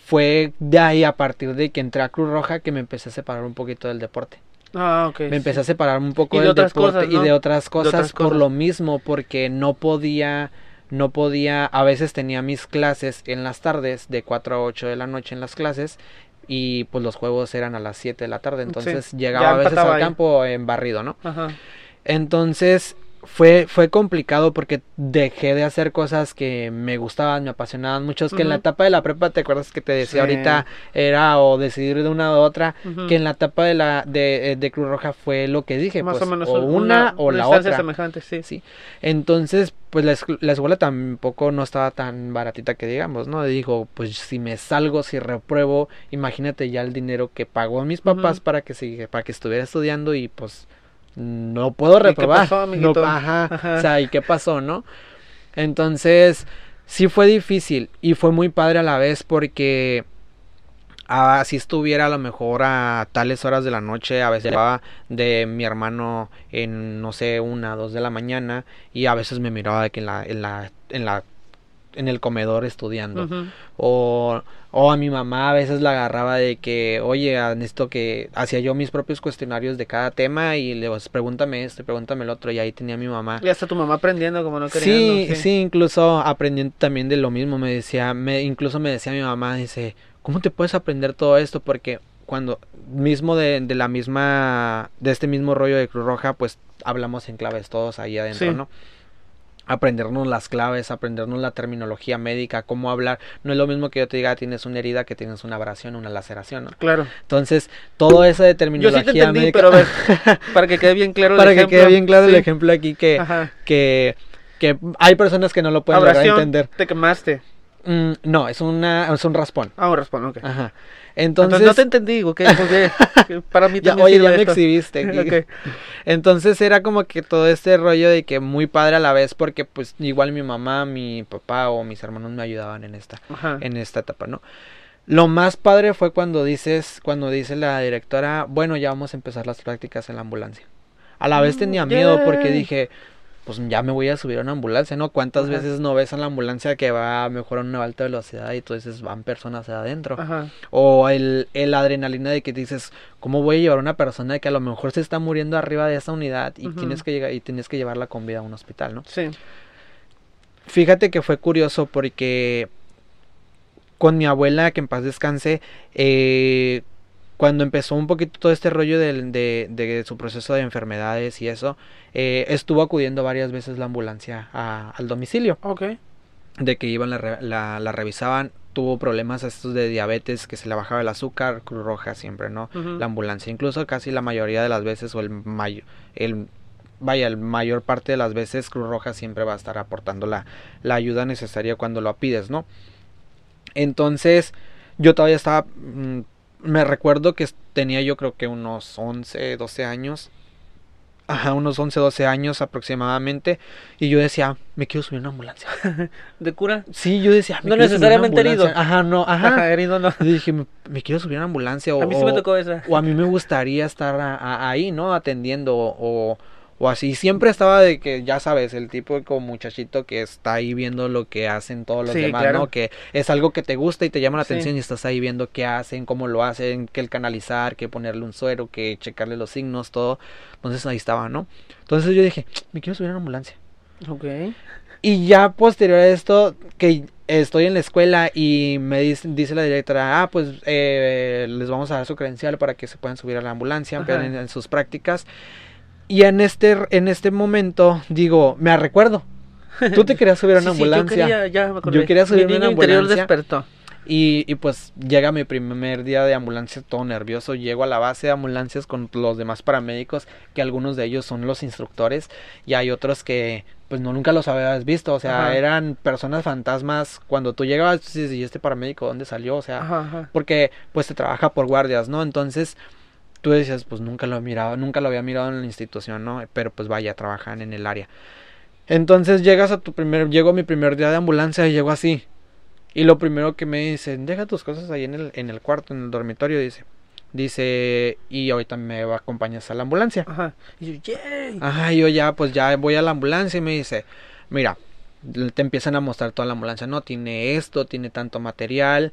B: fue de ahí a partir de que entré a Cruz Roja que me empecé a separar un poquito del deporte.
A: Ah,
B: me empecé a separar un poco del deporte y de otras cosas por lo mismo, porque no podía, no podía, a veces tenía mis clases en las tardes, de 4 a 8 de la noche en las clases, y pues los juegos eran a las 7 de la tarde, entonces llegaba a veces al campo en barrido, ¿no? Entonces fue, fue complicado porque dejé de hacer cosas que me gustaban, me apasionaban mucho. Es que en la etapa de la prepa, ¿te acuerdas que te decía ahorita? Era o decidir de una u otra. Que en la etapa de la de, eh, de, Cruz Roja fue lo que dije. Más pues, o menos. O una, o la otra.
A: semejante, sí.
B: sí. Entonces, pues la, la, escuela tampoco no estaba tan baratita que digamos, ¿no? Dijo, pues si me salgo, si repruebo, imagínate ya el dinero que pagó a mis papás para que para que estuviera estudiando y pues no puedo reprobar. ¿Y qué pasó, ajá, O sea, ¿y qué pasó, no? Entonces, sí fue difícil y fue muy padre a la vez porque así estuviera a lo mejor a tales horas de la noche, a veces llevaba de mi hermano en no sé, una, dos de la mañana y a veces me miraba de que en la, en la, en la en el comedor estudiando. o, o, a mi mamá a veces la agarraba de que, oye, esto que hacía yo mis propios cuestionarios de cada tema y le pues, pregúntame esto, pregúntame el otro, y ahí tenía mi mamá.
A: Y hasta tu mamá aprendiendo como no
B: quería. Sí, sí, incluso aprendiendo también de lo mismo, me decía, me, incluso me decía mi mamá, dice, ¿cómo te puedes aprender todo esto? Porque cuando mismo de, de la misma, de este mismo rollo de Cruz Roja, pues hablamos en claves todos ahí adentro, ¿no? Aprendernos las claves, aprendernos la terminología médica, cómo hablar. No es lo mismo que yo te diga tienes una herida que tienes una abrasión, una laceración, ¿no?
A: Claro.
B: Entonces, todo eso de terminología
A: yo sí te entendí, Pero a ver, para que quede bien claro
B: el para ejemplo. Para que quede bien claro el ejemplo aquí que, que, que hay personas que no lo pueden entender.
A: Te quemaste.
B: Mm, no, es una es un raspón.
A: Ah, un raspón, ok.
B: Ajá. Entonces,
A: no te entendí, ¿ok? para mí
B: ya, Oye, ya me exhibiste. Entonces era como que todo este rollo de que muy padre a la vez porque pues igual mi mamá, mi papá o mis hermanos me ayudaban en esta, en esta etapa, ¿no? Lo más padre fue cuando dices, cuando dice la directora, bueno, ya vamos a empezar las prácticas en la ambulancia. A la vez mm, tenía miedo porque dije, pues ya me voy a subir a una ambulancia, ¿no? ¿Cuántas veces no ves a la ambulancia que va mejor a una alta velocidad y entonces van personas adentro? Ajá. O el, el adrenalina de que dices, ¿cómo voy a llevar a una persona que a lo mejor se está muriendo arriba de esa unidad y tienes que llegar y tienes que llevarla con vida a un hospital, ¿no?
A: Sí.
B: Fíjate que fue curioso porque con mi abuela, que en paz descanse, eh, cuando empezó un poquito todo este rollo de, de, de su proceso de enfermedades y eso, eh, estuvo acudiendo varias veces la ambulancia al domicilio.
A: Ok.
B: De que iban, la, la, revisaban, tuvo problemas estos de diabetes, que se le bajaba el azúcar, Cruz Roja siempre, ¿no? La ambulancia, incluso casi la mayoría de las veces, o el mayor, el vaya, el mayor parte de las veces Cruz Roja siempre va a estar aportando la, la ayuda necesaria cuando lo pides, ¿no? Entonces, yo todavía estaba mm, me recuerdo que tenía yo creo que unos 11, 12 años. Ajá, unos 11, 12 años aproximadamente. Y yo decía, me quiero subir a una ambulancia.
A: ¿De cura?
B: Sí, yo decía,
A: me No necesariamente herido.
B: Ajá, no, ajá.
A: herido no.
B: Dije, me, quiero subir a una ambulancia. O,
A: a mí sí me tocó esa.
B: O a mí me gustaría estar ahí, ¿no? Atendiendo. O, o así. Siempre estaba de que, ya sabes, el tipo como muchachito que está ahí viendo lo que hacen todos los demás, ¿no? Que es algo que te gusta y te llama la atención y estás ahí viendo qué hacen, cómo lo hacen, qué el canalizar, qué ponerle un suero, qué checarle los signos, todo. Entonces ahí estaba, ¿no? Entonces yo dije, me quiero subir a una ambulancia.
A: Ok.
B: Y ya posterior a esto, que estoy en la escuela y me dice, dice la directora, ah, pues eh, les vamos a dar su credencial para que se puedan subir a la ambulancia, en sus prácticas. Y en este, en este momento, digo, me recuerdo. Tú te querías subir a una ambulancia.
A: Yo quería, ya me
B: yo quería subir a una ambulancia.
A: despertó.
B: Y, y, pues llega mi primer día de ambulancia todo nervioso. Llego a la base de ambulancias con los demás paramédicos, que algunos de ellos son los instructores, y hay otros que pues no nunca los habías visto. O sea, eran personas fantasmas. Cuando tú llegabas, ¿y este paramédico dónde salió? O sea, porque pues se trabaja por guardias, ¿no? Entonces tú decías, pues nunca lo he mirado, nunca lo había mirado en la institución, ¿no? Pero pues vaya, trabajan en el área. Entonces llegas a tu primer, llego a mi primer día de ambulancia y llego así. Y lo primero que me dicen, deja tus cosas ahí en el, en el cuarto, en el dormitorio, dice. Dice, y ahorita me acompañas a la ambulancia.
A: Ajá. Y yo,
B: Ajá, yo ya, pues ya voy a la ambulancia y me dice, mira, te empiezan a mostrar toda la ambulancia, no, tiene esto, tiene tanto material,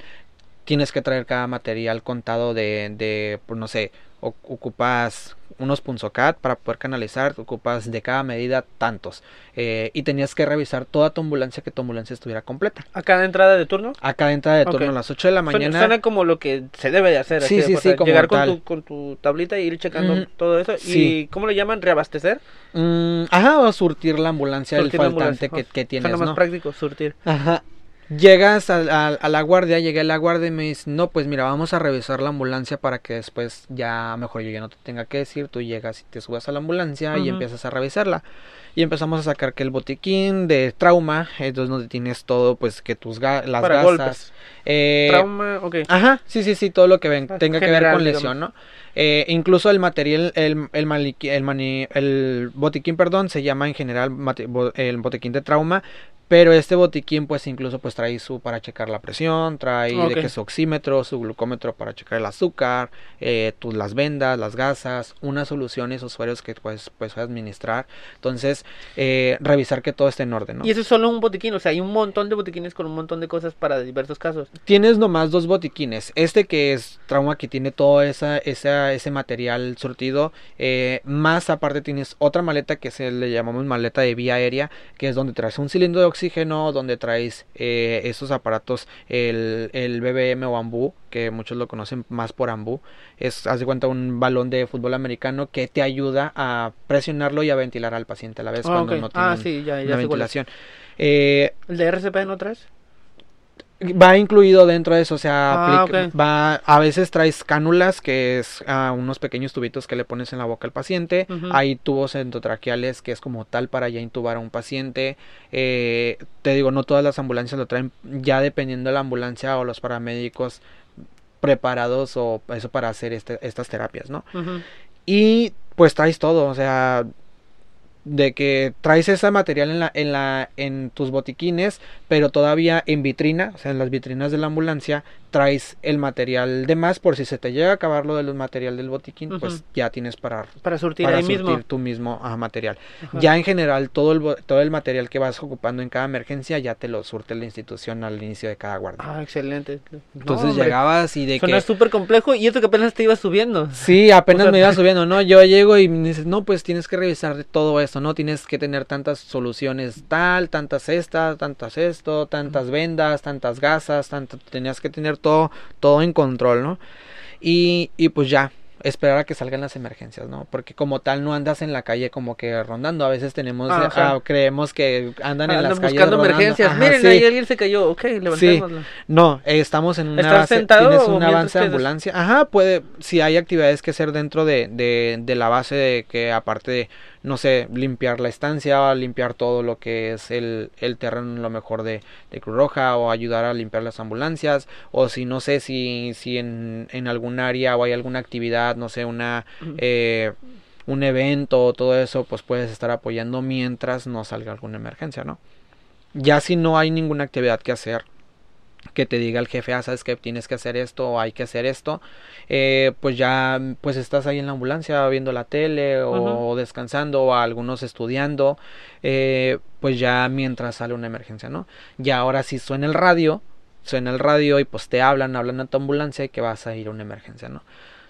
B: tienes que traer cada material contado de, de pues, no sé, ocupas unos punzocat para poder canalizar, ocupas de cada medida tantos. Eh, y tenías que revisar toda tu ambulancia, que tu ambulancia estuviera completa.
A: ¿A cada entrada de turno?
B: A cada entrada de turno, a las 8 de la mañana.
A: Suena, como lo que se debe de hacer.
B: Sí, sí, sí,
A: Llegar con tu, con tu, tablita y ir checando todo eso. ¿Y cómo lo llaman? ¿Reabastecer?
B: Mm, ajá, o surtir la ambulancia, el faltante que, que, tienes,
A: Suena más práctico, surtir.
B: Ajá. Llegas a, la guardia, llegué a la guardia y me dice, no, pues mira, vamos a revisar la ambulancia para que después ya mejor yo ya no te tenga que decir, tú llegas y te subas a la ambulancia y empiezas a revisarla. Y empezamos a sacar que el botiquín de trauma, entonces donde tienes todo, pues que tus las gasas.
A: Eh, trauma, ok.
B: Ajá, sí, sí, sí, todo lo que ven, ah, tenga que ver con lesión, ¿no? Eh, incluso el material, el, el, el, el botiquín, perdón, se llama en general el botiquín de trauma, pero este botiquín pues incluso pues trae su para checar la presión, trae de que su oxímetro, su glucómetro para checar el azúcar, eh, tus, las vendas, las gasas, unas soluciones usuarios que pues puedes administrar. Entonces, eh, revisar que todo esté en orden, ¿no?
A: Y eso es solo un botiquín, o sea, hay un montón de botiquines con un montón de cosas para diversos casos.
B: Tienes nomás dos botiquines. Este que es trauma que tiene todo esa, esa, ese material surtido, eh, más aparte tienes otra maleta que se le llamamos maleta de vía aérea, que es donde traes un cilindro de oxígeno, donde traes eh, esos aparatos, el, el BBM o AMBU, que muchos lo conocen más por AMBU, es, haz de cuenta, un balón de fútbol americano que te ayuda a presionarlo y a ventilar al paciente a la vez
A: ah,
B: cuando no
A: tiene ah,
B: ventilación. Eh,
A: ¿El de RCP no traes?
B: Va incluido dentro de eso, o sea, ah, va, a veces traes cánulas, que es unos pequeños tubitos que le pones en la boca al paciente, hay tubos endotraqueales, que es como tal para ya intubar a un paciente, eh, te digo, no todas las ambulancias lo traen, ya dependiendo de la ambulancia o los paramédicos preparados o eso para hacer este, estas terapias, ¿no? Y pues traes todo, o sea, de que traes ese material en la en la en tus botiquines pero todavía en vitrina o sea en las vitrinas de la ambulancia traes el material de más por si se te llega a acabar lo del material del botiquín, pues ya tienes para,
A: para surtir, ahí mismo.
B: tu mismo material. Ya en general todo el, todo el material que vas ocupando en cada emergencia ya te lo surte la institución al inicio de cada guardia.
A: Ah, excelente.
B: Entonces llegabas y de
A: Suena súper complejo y esto que apenas te ibas subiendo.
B: Sí, apenas me iba subiendo, ¿no? Yo llego y me dices, no, pues tienes que revisar todo esto, ¿no? Tienes que tener tantas soluciones tal, tantas estas, tantas esto, tantas vendas, tantas gasas, tanto, tenías que tener todo, en control, ¿no? Y, y pues ya, esperar a que salgan las emergencias, ¿no? Porque como tal no andas en la calle como que rondando, a veces tenemos, ah, creemos que andan en las calles
A: buscando emergencias, miren, ahí alguien se cayó, ok, levantémoslo.
B: Sí. No, estamos en una base,
A: sentado
B: tienes un avance de ambulancia, ajá, puede, si hay actividades que hacer dentro de, de, de la base de que aparte de no sé, limpiar la estancia, limpiar todo lo que es el, el terreno lo mejor de, de, Cruz Roja o ayudar a limpiar las ambulancias o si no sé si, si en, en algún área o hay alguna actividad, no sé, una... Eh, un evento o todo eso, pues puedes estar apoyando mientras no salga alguna emergencia, ¿no? Ya si no hay ninguna actividad que hacer, que te diga el jefe, ah, sabes que tienes que hacer esto o hay que hacer esto, eh, pues ya pues estás ahí en la ambulancia viendo la tele o descansando o algunos estudiando, eh, pues ya mientras sale una emergencia, ¿no? Y ahora si suena el radio, suena el radio y pues te hablan, hablan a tu ambulancia y que vas a ir a una emergencia, ¿no?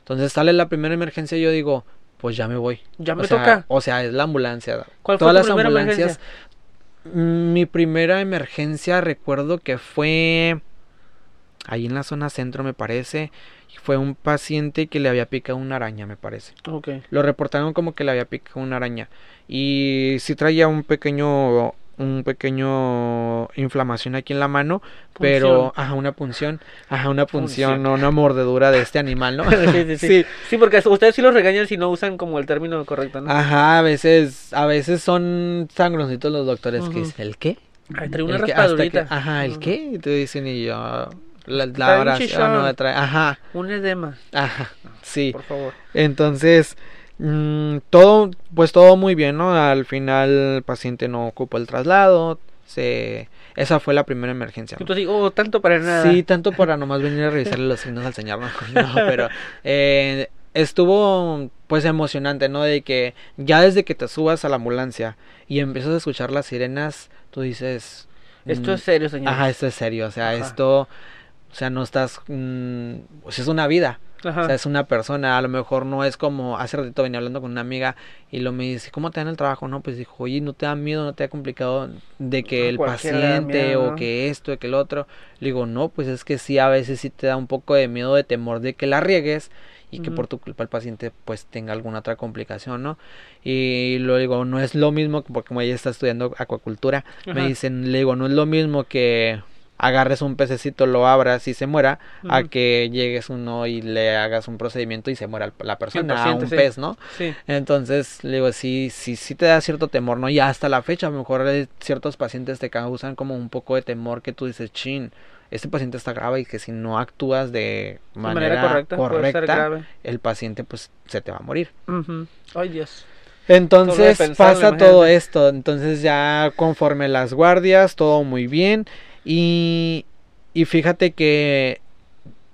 B: Entonces sale la primera emergencia y yo digo, pues ya me voy.
A: Ya me toca.
B: O sea, es la ambulancia.
A: ¿Cuál fue Todas las ambulancias.
B: Mi primera emergencia recuerdo que fue ahí en la zona centro me parece. Fue un paciente que le había picado una araña, me parece.
A: Okay.
B: Lo reportaron como que le había picado una araña. Y sí traía un pequeño un pequeño inflamación aquí en la mano, pero ajá, una punción, ajá, una punción, una mordedura de este animal, ¿no?
A: sí, sí, sí, porque ustedes sí los regañan si no usan como el término correcto, ¿no?
B: Ajá, a veces, a veces son sangroncitos los doctores que dicen, ¿el qué?
A: Ay, trae una raspadurita.
B: ajá, ¿el qué? Y te dicen y yo, la, la no trae, ajá.
A: Un edema.
B: Ajá, sí.
A: Por favor.
B: Entonces, mmm, todo, pues todo muy bien, ¿no? Al final el paciente no ocupó el traslado, se... Esa fue la primera emergencia.
A: Entonces, oh, tanto para nada.
B: Sí, tanto para nomás venir a revisarle los signos al señor, no, no pero eh, estuvo pues emocionante, ¿no? De que ya desde que te subas a la ambulancia y empiezas a escuchar las sirenas, tú dices...
A: Esto es serio, señor.
B: Ajá, esto es serio, o sea, esto O sea, no estás, mm, pues es una vida. O sea, es una persona, a lo mejor no es como, hace ratito venía hablando con una amiga y lo me dice, ¿cómo te dan el trabajo? No, pues dijo, oye, ¿no te da miedo, no te ha complicado de que el paciente o que esto, de que el otro? Le digo, no, pues es que sí, a veces sí te da un poco de miedo, de temor de que la riegues y que por tu culpa el paciente pues tenga alguna otra complicación, ¿no? Y lo digo, no es lo mismo, porque como ella está estudiando acuacultura, me dicen, le digo, no es lo mismo que agarres un pececito, lo abras y se muera, a que llegues uno y le hagas un procedimiento y se muera la persona, a un pez, ¿no? Sí. Entonces, le digo, sí, sí, sí te da cierto temor, ¿no? Y hasta la fecha, a lo mejor ciertos pacientes te causan como un poco de temor que tú dices, chin, este paciente está grave y que si no actúas de manera, correcta, el paciente pues se te va a morir.
A: Ay, Dios.
B: Entonces pasa todo esto, entonces ya conforme las guardias, todo muy bien. Y, y fíjate que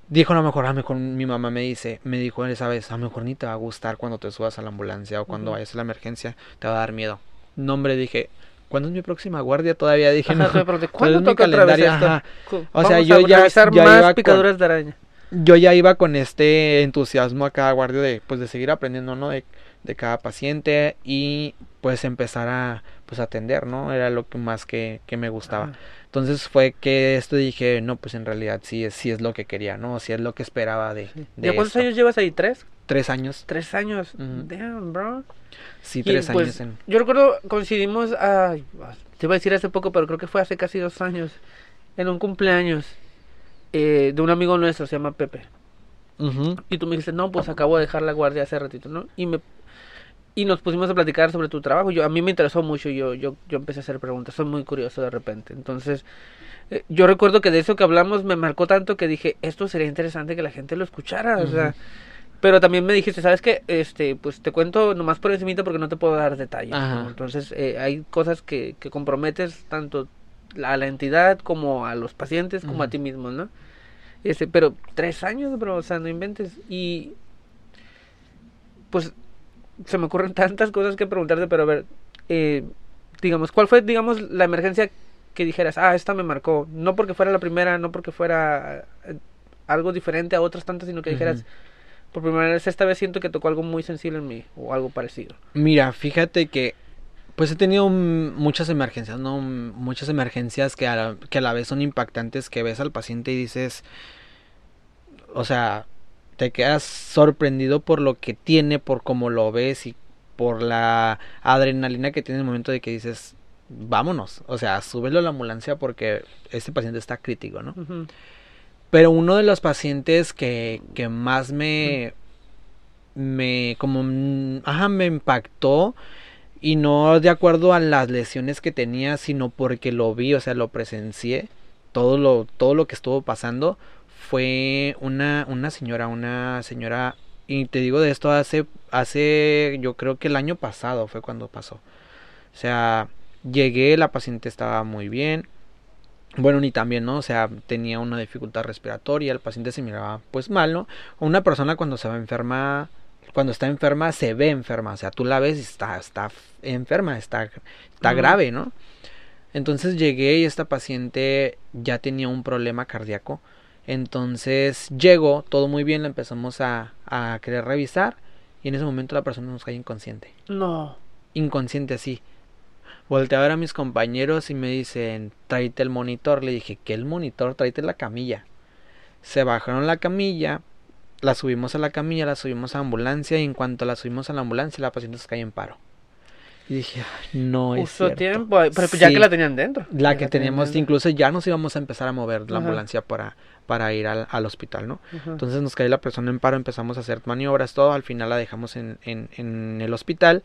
B: dijo a lo mejor, a lo mejor mi mamá me dice, me dijo esa vez, a lo mejor ni te va a gustar cuando te subas a la ambulancia o cuando vayas a la emergencia, te va a dar miedo. No, hombre, dije, ¿cuándo es mi próxima guardia? Todavía dije, no,
A: pero ¿de cuándo toca calendario? O sea, yo ya, ya más picaduras de araña.
B: Yo ya iba con este entusiasmo a cada guardia de, pues, de seguir aprendiendo, ¿no? De, de cada paciente y pues empezar a pues atender, ¿no? Era lo que más que, que me gustaba. Entonces fue que esto dije, no, pues en realidad sí es, sí es lo que quería, ¿no? Sí es lo que esperaba de...
A: de cuántos años llevas ahí? ¿Tres?
B: Tres años.
A: Tres años. Damn, bro.
B: Sí, tres pues, años.
A: Yo recuerdo, coincidimos, ay, te iba a decir hace poco, pero creo que fue hace casi dos años, en un cumpleaños eh, de un amigo nuestro, se llama Pepe. Y tú me dijiste, no, pues acabo de dejar la guardia hace ratito, ¿no? Y me y nos pusimos a platicar sobre tu trabajo. Yo a mí me interesó mucho, yo yo yo empecé a hacer preguntas, soy muy curioso de repente. Entonces, eh, yo recuerdo que de eso que hablamos me marcó tanto que dije, esto sería interesante que la gente lo escuchara, o sea, pero también me dijiste, ¿sabes qué? Este, pues te cuento nomás por encima porque no te puedo dar detalles. Entonces, eh, hay cosas que, que comprometes tanto a la entidad como a los pacientes como a ti mismo, ¿no? Este, pero tres años, bro, o sea, no inventes. Y pues se me ocurren tantas cosas que preguntarte, pero a ver, eh, digamos, ¿cuál fue, digamos, la emergencia que dijeras, ah, esta me marcó? No porque fuera la primera, no porque fuera eh, algo diferente a otras tantas, sino que dijeras, por primera vez esta vez siento que tocó algo muy sensible en mí, o algo parecido.
B: Mira, fíjate que, pues he tenido muchas emergencias, ¿no? Muchas emergencias que a, la, que a la vez son impactantes, que ves al paciente y dices, o sea, te quedas sorprendido por lo que tiene, por cómo lo ves y por la adrenalina que tiene en el momento de que dices, vámonos, o sea, súbelo a la ambulancia porque este paciente está crítico, ¿no? Pero uno de los pacientes que, que más me, me, como, ajá, me impactó y no de acuerdo a las lesiones que tenía, sino porque lo vi, o sea, lo presencié, todo lo, todo lo que estuvo pasando, fue una, una señora, una señora, y te digo de esto hace, hace, yo creo que el año pasado fue cuando pasó. O sea, llegué, la paciente estaba muy bien. Bueno, ni también, ¿no? O sea, tenía una dificultad respiratoria, el paciente se miraba pues mal, ¿no? Una persona cuando se va enferma, cuando está enferma, se ve enferma, o sea, tú la ves y está, está enferma, está, está grave, ¿no? Entonces llegué y esta paciente ya tenía un problema cardíaco entonces llego, todo muy bien, la empezamos a, a querer revisar y en ese momento la persona nos cae inconsciente.
A: No.
B: Inconsciente así. Volteé a ver a mis compañeros y me dicen, tráete el monitor. Le dije, ¿qué el monitor? Tráete la camilla. Se bajaron la camilla, la subimos a la camilla, la subimos a la ambulancia y en cuanto la subimos a la ambulancia la paciente se cae en paro. Y dije, no es cierto.
A: tiempo, pero ya que la tenían dentro.
B: La que teníamos, incluso ya nos íbamos a empezar a mover la ambulancia para, para ir al, al hospital, ¿no? Entonces nos cae la persona en paro, empezamos a hacer maniobras, todo, al final la dejamos en, en, en el hospital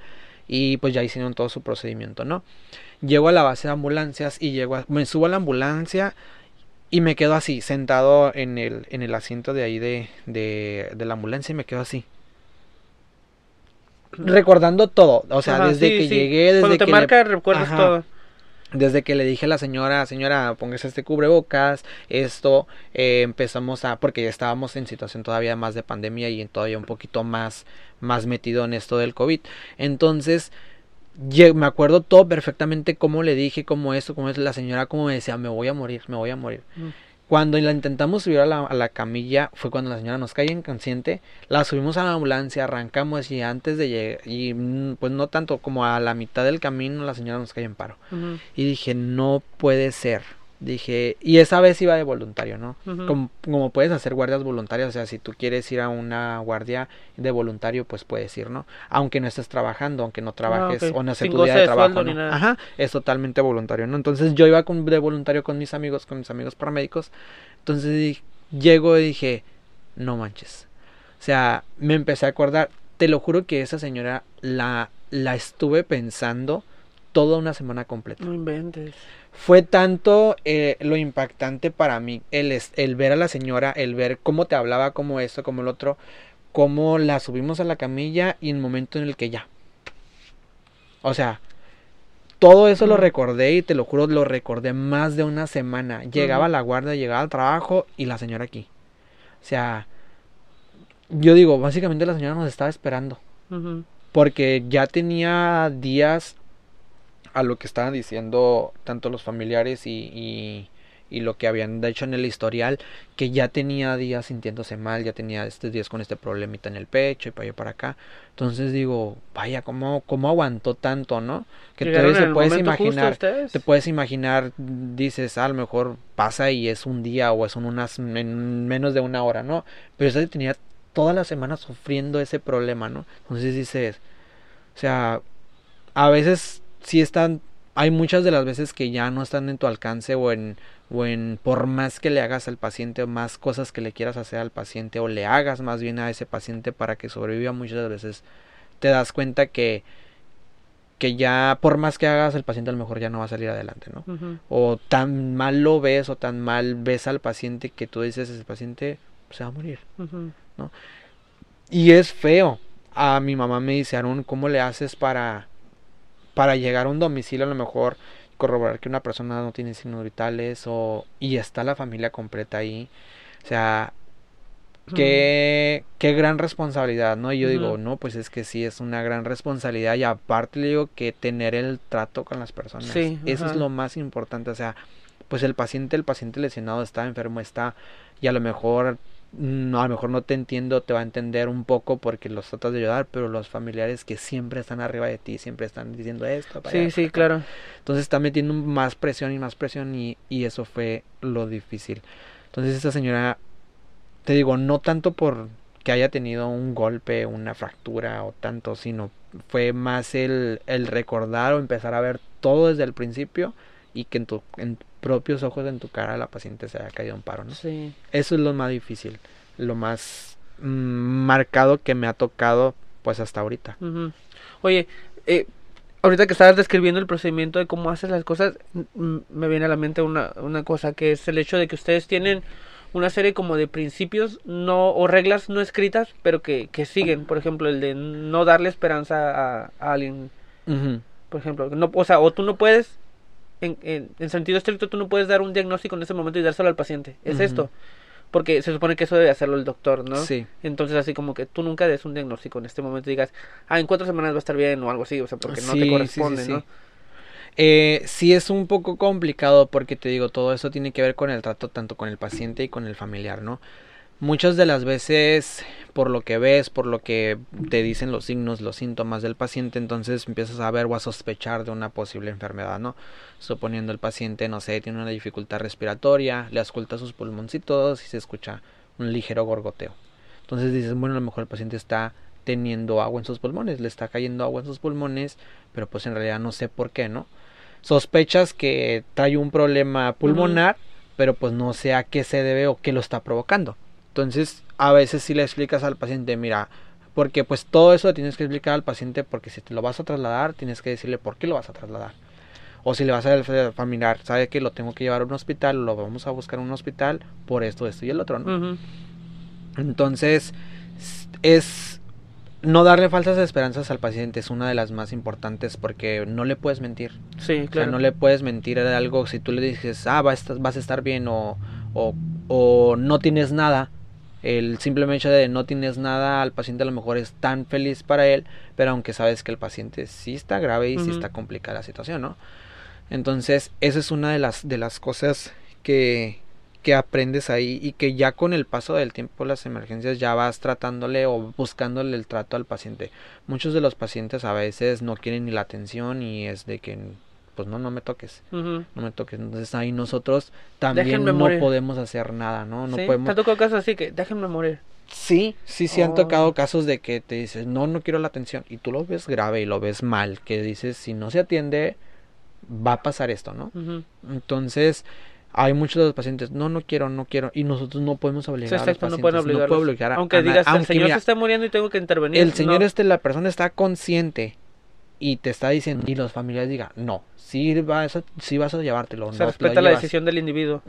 B: y pues ya hicieron todo su procedimiento, ¿no? Llego a la base de ambulancias y llego me subo a la ambulancia y me quedo así, sentado en el, en el asiento de ahí de, de, de la ambulancia y me quedo así recordando todo, o sea, desde que llegué, desde
A: Cuando te
B: que
A: marca recuerdas todo.
B: Desde que le dije a la señora, señora, póngase este cubrebocas, esto, eh, empezamos a, porque ya estábamos en situación todavía más de pandemia y todavía un poquito más, más metido en esto del COVID. Entonces, me acuerdo todo perfectamente cómo le dije, cómo esto, cómo es la señora, como me decía, me voy a morir, me voy a morir. Mm. Cuando la intentamos subir a la, camilla fue cuando la señora nos cae inconsciente, la subimos a la ambulancia, arrancamos y antes de llegar, y mm, pues no tanto como a la mitad del camino la señora nos cae en paro. Y dije, no puede ser. Dije, y esa vez iba de voluntario, ¿no? como, puedes hacer guardias voluntarias, o sea, si tú quieres ir a una guardia de voluntario, pues puedes ir, ¿no? Aunque no estés trabajando, aunque no trabajes ah, o no sea tu día de trabajo, ¿no? Ajá, es totalmente voluntario, ¿no? Entonces yo iba con, de voluntario con mis amigos, con mis amigos paramédicos, entonces llego y dije, no manches. O sea, me empecé a acordar, te lo juro que esa señora la, la estuve pensando toda una semana completa.
A: No inventes
B: fue tanto eh, lo impactante para mí el, el ver a la señora, el ver cómo te hablaba, como esto, como el otro, cómo la subimos a la camilla y el momento en el que ya. O sea, todo eso lo recordé y te lo juro, lo recordé más de una semana. Llegaba a la guardia, llegaba al trabajo y la señora aquí. O sea, yo digo, básicamente la señora nos estaba esperando. Porque ya tenía días a lo que estaban diciendo tanto los familiares y, y, lo que habían hecho en el historial, que ya tenía días sintiéndose mal, ya tenía estos días con este problemita en el pecho y para allá para acá. Entonces digo, vaya, ¿cómo, cómo aguantó tanto, no? Que todavía se puedes imaginar, te puedes imaginar, dices, a lo mejor pasa y es un día o son unas en menos de una hora, ¿no? Pero usted tenía toda la semana sufriendo ese problema, ¿no? Entonces dices, o sea, a veces sí están, hay muchas de las veces que ya no están en tu alcance o en, o en por más que le hagas al paciente o más cosas que le quieras hacer al paciente o le hagas más bien a ese paciente para que sobreviva muchas veces te das cuenta que que ya por más que hagas el paciente a lo mejor ya no va a salir adelante, ¿no? O tan mal lo ves o tan mal ves al paciente que tú dices ese paciente se va a morir, ¿no? Y es feo. A mi mamá me dice, Aaron, ¿cómo le haces para para llegar a un domicilio a lo mejor corroborar que una persona no tiene signos vitales o y está la familia completa ahí. O sea, qué, qué gran responsabilidad, ¿no? Y yo digo, no, pues es que sí, es una gran responsabilidad y aparte le digo que tener el trato con las personas. Sí, Eso es lo más importante, o sea, pues el paciente, el paciente lesionado está enfermo, está y a lo mejor no, a lo mejor no te entiendo, te va a entender un poco porque los tratas de ayudar, pero los familiares que siempre están arriba de ti, siempre están diciendo esto.
A: sí, sí, claro.
B: Entonces está metiendo más presión y más presión y, y eso fue lo difícil. Entonces esta señora, te digo, no tanto por que haya tenido un golpe, una fractura o tanto, sino fue más el, el recordar o empezar a ver todo desde el principio y que en tu, en propios ojos, en tu cara, la paciente se haya caído en paro, ¿no?
A: Sí.
B: Eso es lo más difícil, lo más mm, marcado que me ha tocado, pues hasta ahorita.
A: Oye, eh, ahorita que estabas describiendo el procedimiento de cómo haces las cosas, me viene a la mente una, una cosa, que es el hecho de que ustedes tienen una serie como de principios no o reglas no escritas pero que, que siguen por ejemplo el de no darle esperanza a, alguien por ejemplo no o sea o tú no puedes en, en, sentido estricto tú no puedes dar un diagnóstico en ese momento y dárselo al paciente. Es esto. Porque se supone que eso debe hacerlo el doctor, ¿no?
B: Sí.
A: Entonces, así como que tú nunca des un diagnóstico en este momento y digas, ah, en cuatro semanas va a estar bien o algo así, o sea, porque no te corresponde, sí, ¿no?
B: Eh, sí es un poco complicado porque te digo, todo eso tiene que ver con el trato tanto con el paciente y con el familiar, ¿no? Muchas de las veces, por lo que ves, por lo que te dicen los signos, los síntomas del paciente, entonces empiezas a ver o a sospechar de una posible enfermedad, ¿no? Suponiendo el paciente, no sé, tiene una dificultad respiratoria, le asculta sus pulmoncitos y se escucha un ligero gorgoteo. Entonces dices, bueno, a lo mejor el paciente está teniendo agua en sus pulmones, le está cayendo agua en sus pulmones, pero pues en realidad no sé por qué, ¿no? Sospechas que trae un problema pulmonar, pero pues no sé a qué se debe o qué lo está provocando. Entonces, a veces si le explicas al paciente, mira, porque pues todo eso tienes que explicar al paciente porque si te lo vas a trasladar, tienes que decirle por qué lo vas a trasladar. O si le vas a familiar, sabe que lo tengo que llevar a un hospital, lo vamos a buscar en un hospital por esto, esto y el otro, ¿no? Entonces, es no darle falsas esperanzas al paciente es una de las más importantes porque no le puedes mentir.
A: Sí, claro.
B: no le puedes mentir de algo si tú le dices, ah, vas, vas a estar bien o, o, o no tienes nada el simplemente hecho de no tienes nada al paciente a lo mejor es tan feliz para él, pero aunque sabes que el paciente sí está grave y sí está complicada la situación, ¿no? Entonces, esa es una de las, de las cosas que, que aprendes ahí y que ya con el paso del tiempo las emergencias ya vas tratándole o buscándole el trato al paciente. Muchos de los pacientes a veces no quieren ni la atención y es de que pues no, no me toques, no me toques. Entonces ahí nosotros también no podemos hacer nada, ¿no? No podemos.
A: ¿Te ha tocado casos así que déjenme morir?
B: Sí, sí, sí han tocado oh. casos de que te dices, no, no quiero la atención y tú lo ves grave y lo ves mal, que dices, si no se atiende, va a pasar esto, ¿no? Entonces, hay muchos de los pacientes, no, no quiero, no quiero, y nosotros no podemos obligar a los pacientes, no, puedo obligar a,
A: Aunque digas, el señor se está muriendo y tengo que intervenir.
B: El señor este, la persona está consciente y te está diciendo, y los familiares digan, no, sí vas a, vas a llevártelo.
A: Se respeta la decisión del individuo.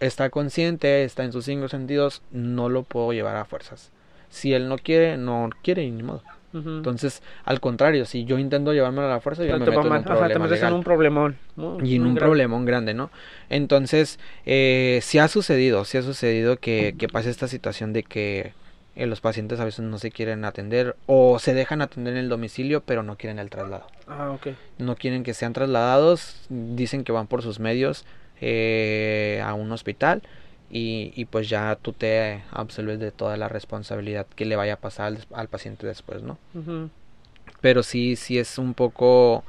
B: Está consciente, está en sus cinco sentidos, no lo puedo llevar a fuerzas. Si él no quiere, no quiere, ni modo. Entonces, al contrario, si yo intento llevármelo a la fuerza, yo me meto en un problema
A: te en un problemón.
B: y en un problemón grande, ¿no? Entonces, eh, sí ha sucedido, sí ha sucedido que, que pase esta situación de que eh, los pacientes a veces no se quieren atender o se dejan atender en el domicilio pero no quieren el traslado.
A: Ah, ok.
B: No quieren que sean trasladados, dicen que van por sus medios eh, a un hospital y, y, pues ya tú te absolves de toda la responsabilidad que le vaya a pasar al, paciente después, ¿no? Pero sí, sí es un poco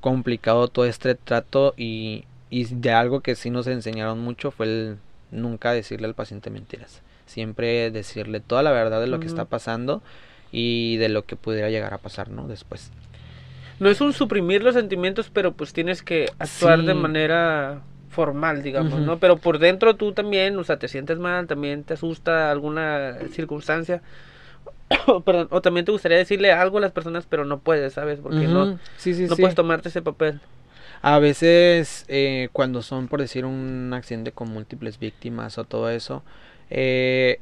B: complicado todo este trato y, y de algo que sí nos enseñaron mucho fue el nunca decirle al paciente mentiras siempre decirle toda la verdad de lo que está pasando y de lo que pudiera llegar a pasar, ¿no? Después.
A: No es un suprimir los sentimientos, pero pues tienes que actuar de manera formal, digamos, ¿no? Pero por dentro tú también, o sea, te sientes mal, también te asusta alguna circunstancia. Perdón, o también te gustaría decirle algo a las personas, pero no puedes, ¿sabes? Porque no, no puedes tomarte ese papel.
B: A veces, eh, cuando son, por decir, un accidente con múltiples víctimas o todo eso, eh,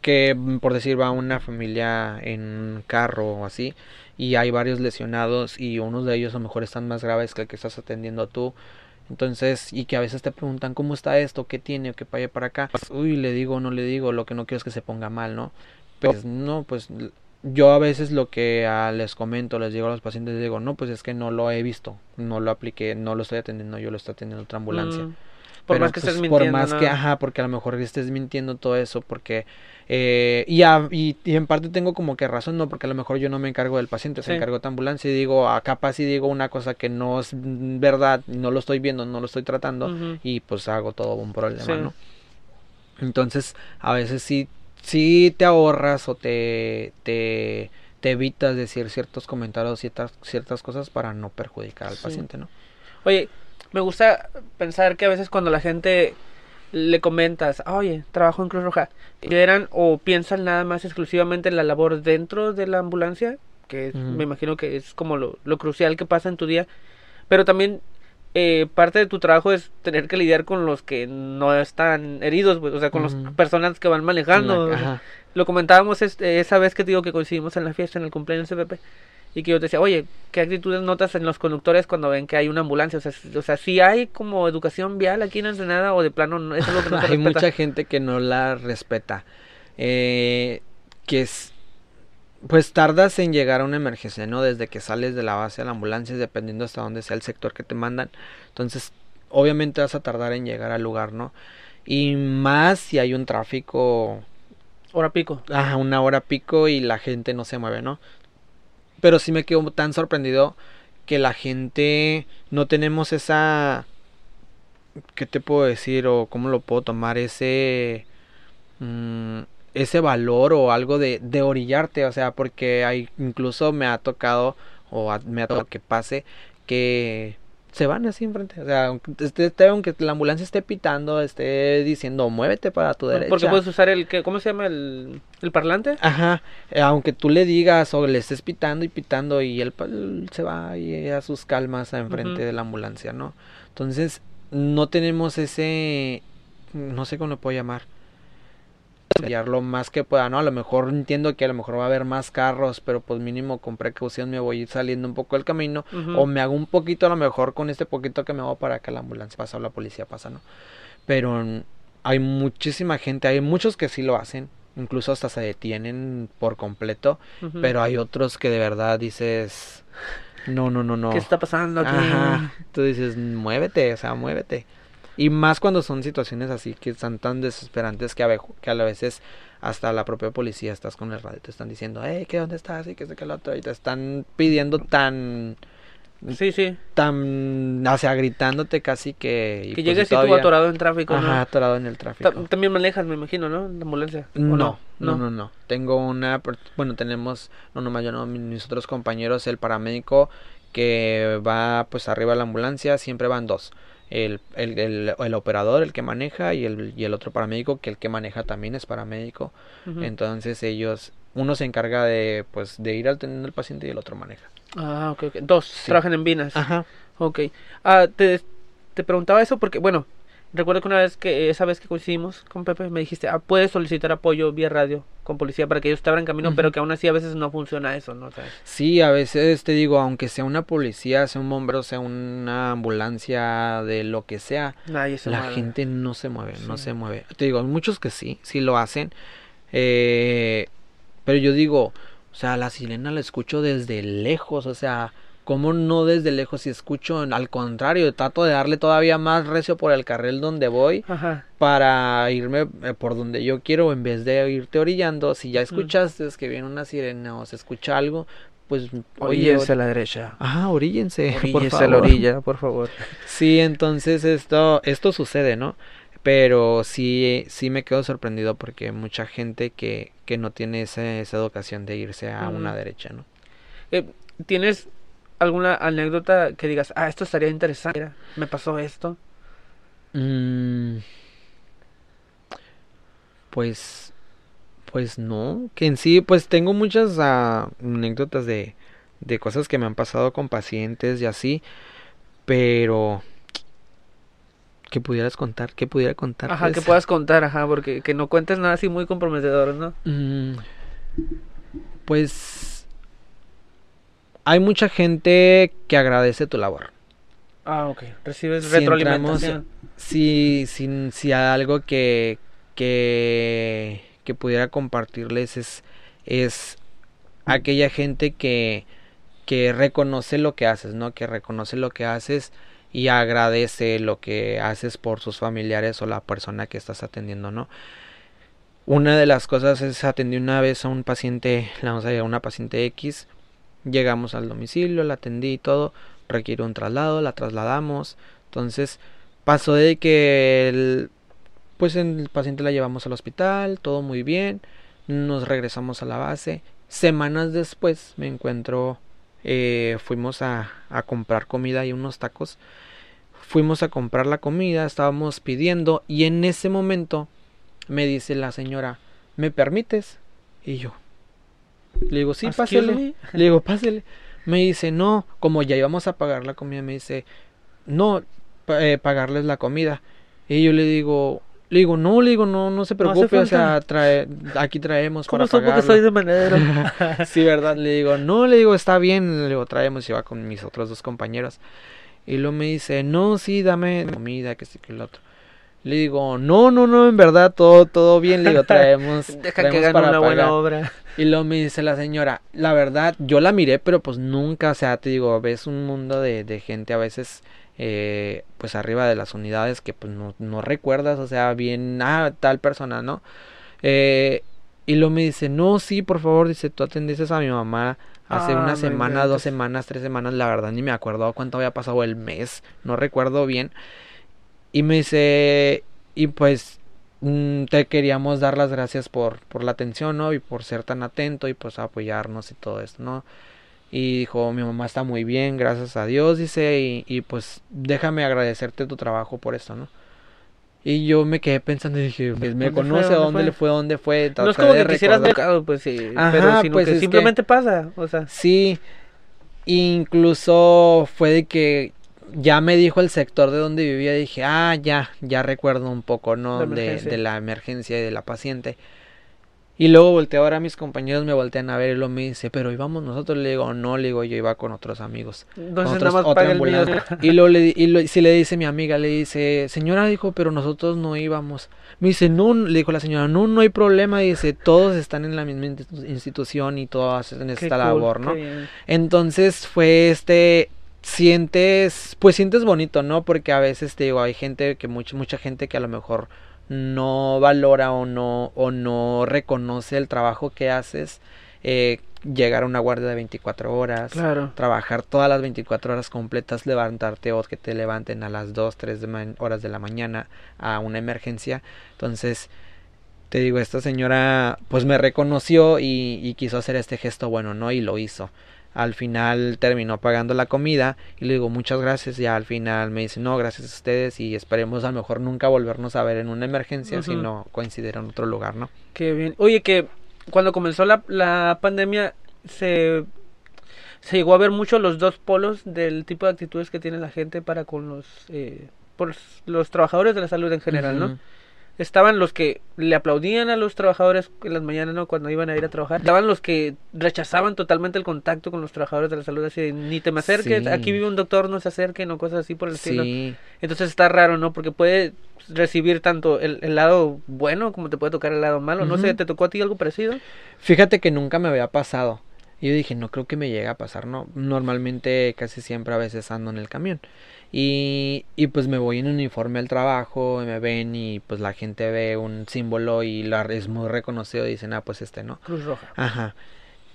B: que por decir va una familia en carro o así y hay varios lesionados y unos de ellos a lo mejor están más graves que el que estás atendiendo tú. Entonces y que a veces te preguntan cómo está esto qué tiene qué vaya para acá uy le digo no le digo lo que no quiero es que se ponga mal no pues no pues yo a veces lo que les comento les digo a los pacientes digo no pues es que no lo he visto no lo apliqué no lo estoy atendiendo yo lo estoy atendiendo otra ambulancia mm. Por más que estés mintiendo. Por más que, ajá, porque a lo mejor estés mintiendo todo eso, porque... Eh, y, y, en parte tengo como que razón, no, porque a lo mejor yo no me encargo del paciente, se encargó de ambulancia y digo, a capaz si digo una cosa que no es verdad, no lo estoy viendo, no lo estoy tratando y pues hago todo un problema, ¿no? Entonces, a veces sí, sí te ahorras o te, te, te evitas decir ciertos comentarios, ciertas, ciertas cosas para no perjudicar al paciente, ¿no?
A: Oye, me gusta pensar que a veces cuando la gente le comentas, oye, trabajo en Cruz Roja, eran o piensan nada más exclusivamente en la labor dentro de la ambulancia, que me imagino que es como lo, crucial que pasa en tu día, pero también eh, parte de tu trabajo es tener que lidiar con los que no están heridos, pues, o sea, con las personas que van manejando. lo comentábamos esa vez que digo que coincidimos en la fiesta, en el cumpleaños CPP y que yo te decía, oye, ¿qué actitudes notas en los conductores cuando ven que hay una ambulancia? O sea, o sea si hay como educación vial aquí en Ensenada o de plano eso es lo que no
B: Hay mucha gente que no la respeta. Eh, que es, pues tardas en llegar a una emergencia, ¿no? Desde que sales de la base de la ambulancia, dependiendo hasta dónde sea el sector que te mandan. Entonces, obviamente vas a tardar en llegar al lugar, ¿no? Y más si hay un tráfico...
A: Hora pico.
B: Ajá, una hora pico y la gente no se mueve, ¿no? Pero sí me quedo tan sorprendido que la gente no tenemos esa... ¿Qué te puedo decir? O cómo lo puedo tomar ese... Mm, ese valor o algo de, de orillarte. O sea, porque incluso me ha tocado o me ha tocado que pase que se van así enfrente. O sea, aunque, la ambulancia esté pitando, esté diciendo, muévete para tu derecha.
A: Porque puedes usar el, ¿cómo se llama? El, el parlante.
B: Ajá, eh, aunque tú le digas o le estés pitando y pitando y él, se va a sus calmas a enfrente de la ambulancia, ¿no? Entonces, no tenemos ese, no sé cómo lo puedo llamar lo más que pueda, ¿no? A lo mejor entiendo que a lo mejor va a haber más carros, pero pues mínimo con precaución me voy saliendo un poco del camino o me hago un poquito a lo mejor con este poquito que me hago para que la ambulancia pasa o la policía pasa, ¿no? Pero hay muchísima gente, hay muchos que sí lo hacen, incluso hasta se detienen por completo, pero hay otros que de verdad dices, no, no, no, no.
A: ¿Qué está pasando aquí?
B: Ajá. Tú dices, muévete, o sea, muévete. Y más cuando son situaciones así que están tan desesperantes que a, que a veces hasta la propia policía estás con el radio, te están diciendo, hey, ¿qué dónde estás? Y que sé que lo otro, y te están pidiendo tan
A: Sí, sí.
B: Tan, o sea, gritándote casi que...
A: Que pues, llegues y tú atorado en tráfico,
B: Ajá, atorado en el tráfico.
A: También manejas, me imagino, ¿no? La ambulancia.
B: No, no, no, no, no, Tengo una, bueno, tenemos, no nomás yo, no, mis otros compañeros, el paramédico que va pues arriba de la ambulancia, siempre van dos. El, el, el, operador, el que maneja, y el, y el otro paramédico, que el que maneja también es paramédico. Entonces ellos, uno se encarga de, pues, de ir al teniendo el paciente y el otro maneja.
A: Ah, ok, ok. Dos trabajan en Vinas. Ajá. Ok. Ah, te, te preguntaba eso porque, bueno, recuerdo que una vez que, esa vez que coincidimos con Pepe, me dijiste, ah, puedes solicitar apoyo vía radio con policía para que ellos te abran camino, pero que aún así a veces no funciona eso, ¿no?
B: Sí, a veces te digo, aunque sea una policía, sea un bombero, sea una ambulancia, de lo que sea, la gente no se mueve, no se mueve. Te digo, hay muchos que sí, sí lo hacen, eh, pero yo digo, o sea, la sirena la escucho desde lejos, o sea, ¿cómo no desde lejos? Si escucho, al contrario, trato de darle todavía más recio por el carril donde voy para irme eh, por donde yo quiero en vez de irte orillando. Si ya mm. escuchaste es que viene una sirena o se escucha algo, pues
A: oríllense a la derecha.
B: Ajá, oríllense.
A: Oríllense a la orilla, por favor.
B: Sí, entonces esto, esto sucede, ¿no? Pero sí, sí me quedo sorprendido porque mucha gente que, que no tiene esa, esa educación de irse a una derecha, ¿no?
A: Eh, ¿Tienes alguna anécdota que digas, ah, esto estaría interesante, me pasó esto?
B: Mm, pues, pues no, que en sí, pues tengo muchas ah, anécdotas de, de cosas que me han pasado con pacientes y así, pero que pudieras contar, que pudiera contar.
A: Ajá, que puedas contar, ajá, porque que no cuentes nada así muy comprometedor, ¿no?
B: Mm, pues hay mucha gente que agradece tu labor.
A: Ah, ok. Recibes retroalimentación.
B: si, si, si algo que, que, que pudiera compartirles es, es aquella gente que, que reconoce lo que haces, ¿no? Que reconoce lo que haces y agradece lo que haces por sus familiares o la persona que estás atendiendo, ¿no? Una de las cosas es atendí una vez a un paciente, la vamos a a una paciente X, llegamos al domicilio, la atendí y todo, requiere un traslado, la trasladamos, entonces pasó de que el, pues el paciente la llevamos al hospital, todo muy bien, nos regresamos a la base, semanas después me encuentro eh, fuimos a, a, comprar comida y unos tacos. Fuimos a comprar la comida, estábamos pidiendo y en ese momento me dice la señora, ¿me permites? Y yo, le digo, sí, pásele. Le digo, pásele. Me dice, no, como ya íbamos a pagar la comida, me dice, no, eh, pagarles la comida. Y yo le digo, le digo, no, le digo, no, no se preocupe, o sea, trae, aquí traemos
A: para que soy de manera?
B: sí, verdad, le digo, no, le digo, está bien, le digo, traemos y va con mis otros dos compañeros. Y luego me dice, no, sí, dame comida, que sí, que el otro. Le digo, no, no, no, en verdad, todo, todo bien, le digo, traemos.
A: Deja que gane una buena obra.
B: Y luego me dice la señora, la verdad, yo la miré, pero pues nunca, o sea, te digo, ves un mundo de, de gente a veces eh, pues arriba de las unidades que pues no, no, recuerdas, o sea, bien, ah, tal persona, ¿no? Eh, y luego me dice, no, sí, por favor, dice, tú atendiste a mi mamá hace ah, una semana, dos semanas, tres semanas, la verdad ni me acuerdo cuánto había pasado el mes, no recuerdo bien. Y me dice, y pues mm, te queríamos dar las gracias por, por la atención, ¿no? Y por ser tan atento y pues apoyarnos y todo esto, ¿no? Y dijo, mi mamá está muy bien, gracias a Dios, dice, y, y pues déjame agradecerte tu trabajo por esto, ¿no? Y yo me quedé pensando y dije, pues me conoce, ¿a dónde, le fue? ¿Dónde fue?
A: No es como que quisieras mercado, pues sí, pero sino pues que simplemente pasa, o sea.
B: Sí, incluso fue de que ya me dijo el sector de donde vivía, dije, ah, ya, ya recuerdo un poco, ¿no? De, de, la emergencia y de la paciente. Y luego volteé ahora mis compañeros me voltean a ver y luego me dice, pero íbamos nosotros, le digo, no, le digo, yo iba con otros amigos.
A: Entonces nada más paga el
B: Y luego le, y si le dice mi amiga, le dice, señora, dijo, pero nosotros no íbamos. Me dice, no, le dijo la señora, no, no hay problema, dice, todos están en la misma institución y todos hacen esta labor, ¿no? Entonces fue este, sientes, pues sientes bonito, ¿no? Porque a veces te digo, hay gente que mucha mucha gente que a lo mejor no valora o no o no reconoce el trabajo que haces. Eh, llegar a una guardia de 24 horas,
A: claro.
B: trabajar todas las 24 horas completas, levantarte o que te levanten a las 2, 3 de horas de la mañana a una emergencia. Entonces, te digo, esta señora pues me reconoció y, y quiso hacer este gesto bueno, ¿no? Y lo hizo al final terminó pagando la comida y le digo muchas gracias y al final me dice no gracias a ustedes y esperemos a lo mejor nunca volvernos a ver en una emergencia sino coincidir en otro lugar no
A: qué bien. Oye que cuando comenzó la, la pandemia se se llegó a ver mucho los dos polos del tipo de actitudes que tiene la gente para con los eh, por los trabajadores de la salud en general no estaban los que le aplaudían a los trabajadores en las mañanas, ¿no? Cuando iban a ir a trabajar. Estaban los que rechazaban totalmente el contacto con los trabajadores de la salud, así ni te me acerques, aquí vive un doctor, no se acerquen o cosas así por el estilo. Entonces está raro, ¿no? Porque puede recibir tanto el, lado bueno como te puede tocar el lado malo. No sé, ¿te tocó a ti algo parecido?
B: Fíjate que nunca me había pasado. Y yo dije, no creo que me llegue a pasar, no. Normalmente casi siempre a veces ando en el camión. Y, y pues me voy en uniforme al trabajo, me ven y pues la gente ve un símbolo y la, es muy reconocido y dicen, ah, pues este, ¿no?
A: Cruz Roja.
B: Ajá.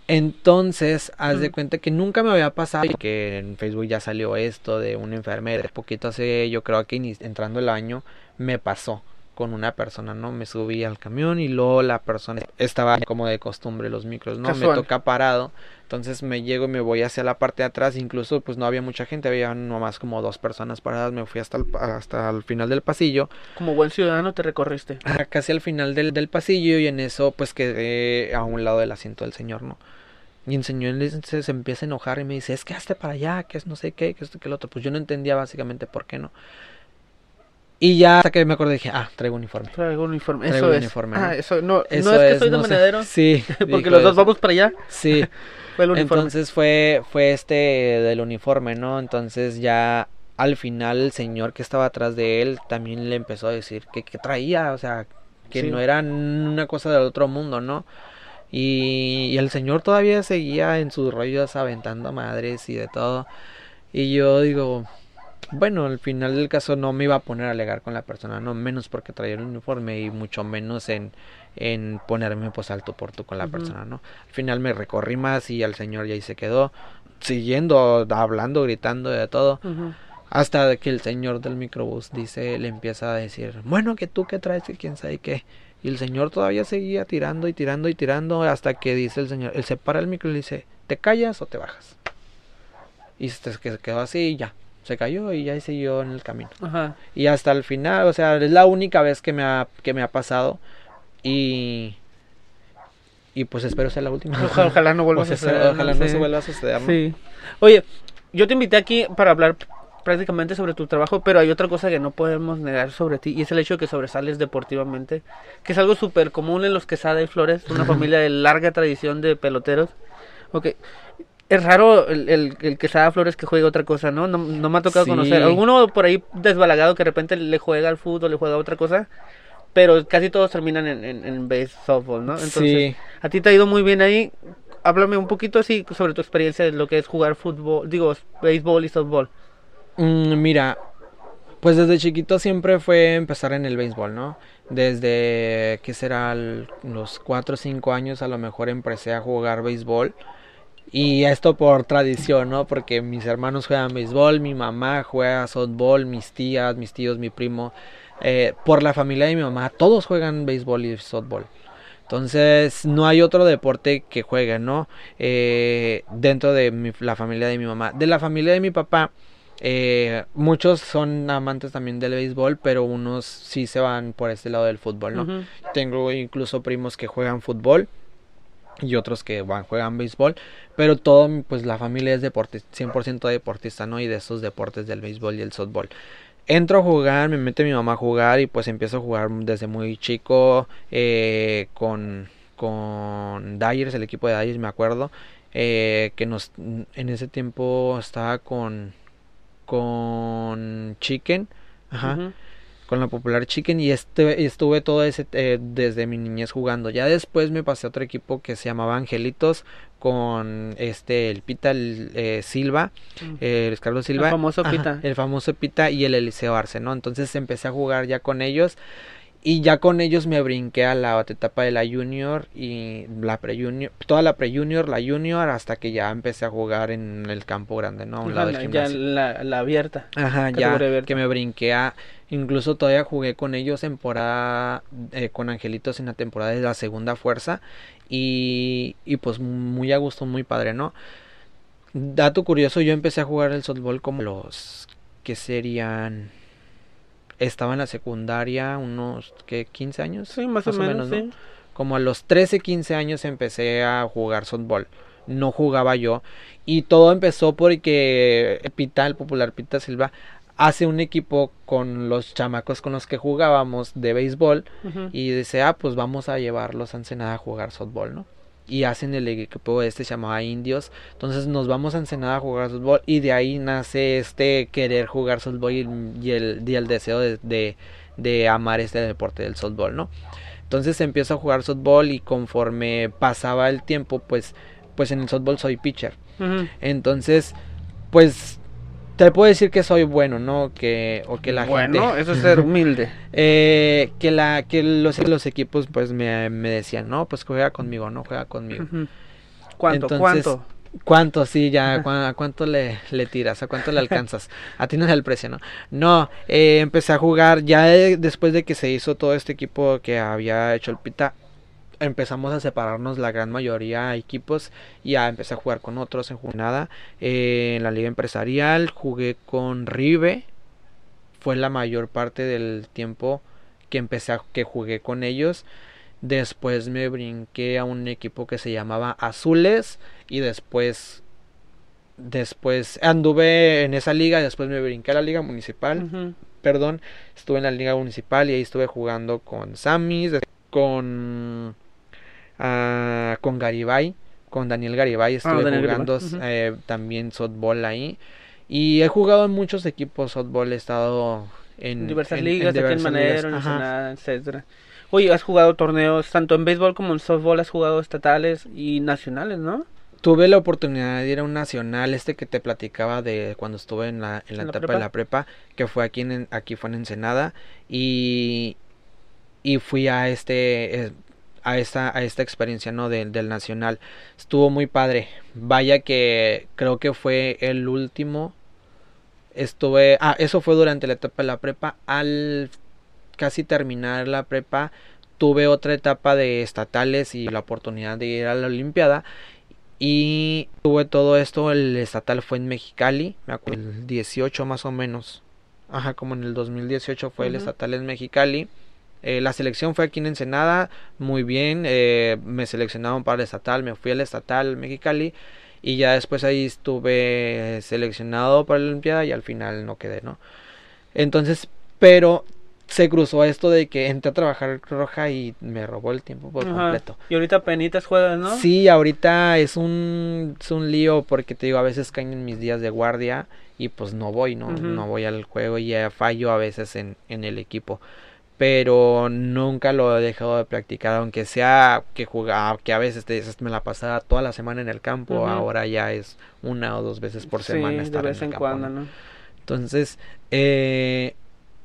B: Entonces, haz de cuenta que nunca me había pasado y que en Facebook ya salió esto de una enfermera. Poquito hace, yo creo que entrando el año, me pasó con una persona, ¿no? Me subí al camión y luego la persona estaba como de costumbre los micros, ¿no? Me toca parado, entonces me llego y me voy hacia la parte de atrás, incluso pues no había mucha gente, había nomás como dos personas paradas, me fui hasta el, hasta el final del pasillo.
A: Como buen ciudadano te recorriste.
B: casi al final del, del pasillo y en eso pues quedé a un lado del asiento del señor, ¿no? Y el señor se, se empieza a enojar y me dice, es que hazte para allá, que es no sé qué, que esto, que el otro. Pues yo no entendía básicamente por qué no. Y ya hasta que me acordé dije, ah, traigo uniforme.
A: Traigo uniforme, eso es. Uniforme, ah, eso no, no es que soy de manadero.
B: Sí.
A: porque los dos vamos para allá.
B: Sí. fue el uniforme. Entonces fue, fue este del uniforme, ¿no? Entonces ya al final el señor que estaba atrás de él también le empezó a decir que, que traía, o sea, que no era una cosa del otro mundo, ¿no? Y, y el señor todavía seguía en sus rollos aventando madres y de todo. Y yo digo, bueno, al final del caso no me iba a poner a alegar con la persona, no menos porque traía el uniforme y mucho menos en, en ponerme pues alto por tú con la persona, ¿no? Al final me recorrí más y al señor ya ahí se quedó, siguiendo, hablando, gritando de todo. Hasta que el señor del microbús dice, le empieza a decir, bueno, que tú qué traes, que quién sabe qué. Y el señor todavía seguía tirando y tirando y tirando hasta que dice el señor, él se para el micro y le dice, ¿te callas o te bajas? Y se quedó así y ya, se cayó y ya siguió en el camino.
A: Ajá.
B: Y hasta el final, o sea, es la única vez que me ha, que me ha pasado y y pues espero sea la última.
A: Ojalá, no vuelva a suceder.
B: Ojalá no, se vuelva a suceder.
A: Sí. Oye, yo te invité aquí para hablar prácticamente sobre tu trabajo, pero hay otra cosa que no podemos negar sobre ti y es el hecho de que sobresales deportivamente, que es algo súper común en los Quesada y Flores, una familia de larga tradición de peloteros. Ok, es raro el, el, el que Flores que juegue otra cosa, ¿no? No, me ha tocado conocer. Alguno por ahí desbalagado que de repente le juega al fútbol, le juega otra cosa. Pero casi todos terminan en, en, en base softball, ¿no? Entonces, a ti te ha ido muy bien ahí. Háblame un poquito así sobre tu experiencia de lo que es jugar fútbol, digo, béisbol y softball.
B: Mm, mira, pues desde chiquito siempre fue empezar en el béisbol, ¿no? Desde, ¿qué será? Los 4 o 5 años a lo mejor empecé a jugar béisbol y esto por tradición, ¿no? Porque mis hermanos juegan béisbol, mi mamá juega softball, mis tías, mis tíos, mi primo. Eh, por la familia de mi mamá, todos juegan béisbol y softball. Entonces, no hay otro deporte que jueguen, ¿no? Eh, dentro de la familia de mi mamá. De la familia de mi papá, eh, muchos son amantes también del béisbol, pero unos sí se van por este lado del fútbol, ¿no? Tengo incluso primos que juegan fútbol y otros que van, juegan béisbol, pero todo, pues la familia es deporte, 100% deportista, ¿no? Y de esos deportes del béisbol y el softball. Entro a jugar, me mete mi mamá a jugar y pues empiezo a jugar desde muy chico eh, con, con Dyers, el equipo de Dyers, me acuerdo, eh, que nos, en ese tiempo estaba con, con Chicken, ajá. Con la Popular Chicken y este, estuve todo ese eh, desde mi niñez jugando. Ya después me pasé a otro equipo que se llamaba Angelitos con este el Pita eh, Silva, mm. el Carlos Silva,
A: el famoso Pita,
B: el famoso Pita y el Eliseo Arce, ¿no? Entonces empecé a jugar ya con ellos y ya con ellos me brinqué a la etapa de la junior y la pre-junior, toda la pre-junior, la junior, hasta que ya empecé a jugar en el campo grande, ¿no? A un lado
A: del ya la, la, abierta.
B: Ajá, ya que me brinqué a... Incluso todavía jugué con ellos temporada, eh, con Angelitos en la temporada de la segunda fuerza y, y pues muy a gusto, muy padre, ¿no? Dato curioso, yo empecé a jugar el softball como los que serían estaba en la secundaria unos que 15 años
A: sí más, o, menos,
B: como a los 13 15 años empecé a jugar softball. No jugaba yo. Y todo empezó porque Pita el popular Pita Silva hace un equipo con los chamacos con los que jugábamos de béisbol y dice ah pues vamos a llevarlos a Ensenada a jugar softball no y hacen el equipo este se llamaba Indios. Entonces nos vamos a Ensenada a jugar softball y de ahí nace este querer jugar softball y, el, y el, deseo de, de, amar este deporte del softball, ¿no? Entonces empiezo a jugar softball y conforme pasaba el tiempo, pues, pues en el softball soy pitcher. Entonces, pues te puedo decir que soy bueno, ¿no? Que, o que la
A: gente... Bueno, eso es ser humilde.
B: eh, que la, que los, los equipos pues me, me, decían, no, pues juega conmigo, no juega conmigo.
A: ¿Cuánto? ¿Cuánto?
B: ¿Cuánto? Sí, ya, ¿a cuánto le, le tiras? ¿A cuánto le alcanzas? A ti no es el precio, ¿no? No, eh, empecé a jugar ya después de que se hizo todo este equipo que había hecho el Pita empezamos a separarnos la gran mayoría equipos y a empecé a jugar con otros en jornada eh, en la liga empresarial jugué con Rive fue la mayor parte del tiempo que empecé a que jugué con ellos. Después me brinqué a un equipo que se llamaba Azules y después después anduve en esa liga después me brinqué a la liga municipal. Perdón estuve en la liga municipal y ahí estuve jugando con Samis con con Garibay, con Daniel Garibay, ah, estuve jugando eh, también softball ahí. Y he jugado en muchos equipos softball, he estado en
A: diversas ligas, en, en Manero, etcétera. Oye, has jugado torneos tanto en béisbol como en softball, has jugado estatales y nacionales, ¿no?
B: Tuve la oportunidad de ir a un nacional, este que te platicaba de cuando estuve en la, en la, etapa de la prepa, que fue aquí en, aquí fue en Ensenada, y, y fui a este, eh, a esta, a esta experiencia ¿no? del nacional. Estuvo muy padre. Vaya que creo que fue el último. Estuve. Ah, eso fue durante la etapa de la prepa. Al casi terminar la prepa. Tuve otra etapa de estatales y la oportunidad de ir a la Olimpiada. Y tuve todo esto. El estatal fue en Mexicali. Me acuerdo. El 18 más o menos. Ajá, como en el 2018 fue el estatal en Mexicali. Eh, la selección fue aquí en Ensenada, muy bien, eh, me seleccionaron para el estatal, me fui al estatal Mexicali y ya después ahí estuve seleccionado para la Olimpiada y al final no quedé, ¿no? Entonces, pero se cruzó esto de que entré a trabajar Roja y me robó el tiempo por completo.
A: Y ahorita penitas juegas, ¿no?
B: Sí, ahorita es un, es un lío porque te digo, a veces caen en mis días de guardia y pues no voy, ¿no? No voy al juego y ya fallo a veces en, en el equipo pero nunca lo he dejado de practicar, aunque sea que jugaba, que a veces te, me la pasaba toda la semana en el campo, ahora ya es una o dos veces por semana
A: estar de vez en, cuando, ¿no?
B: Entonces, eh,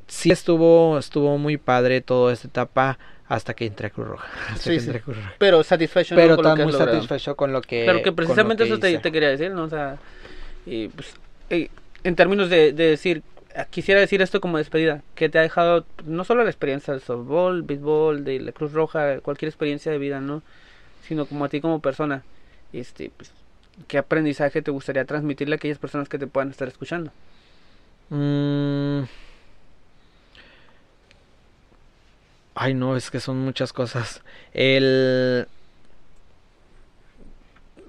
B: sí estuvo, estuvo muy padre toda esta etapa hasta que entré a Cruz Roja.
A: Sí, sí. Pero satisfecho
B: Pero con muy satisfecho con lo que.
A: Pero que precisamente eso te, quería decir, ¿no? O sea, y pues, en términos de, de decir quisiera decir esto como despedida, que te ha dejado no solo la experiencia del softball, béisbol, de la Cruz Roja, cualquier experiencia de vida, ¿no? Sino como a ti como persona. Este, pues, ¿qué aprendizaje te gustaría transmitirle a aquellas personas que te puedan estar escuchando?
B: Mm. Ay, no, es que son muchas cosas. El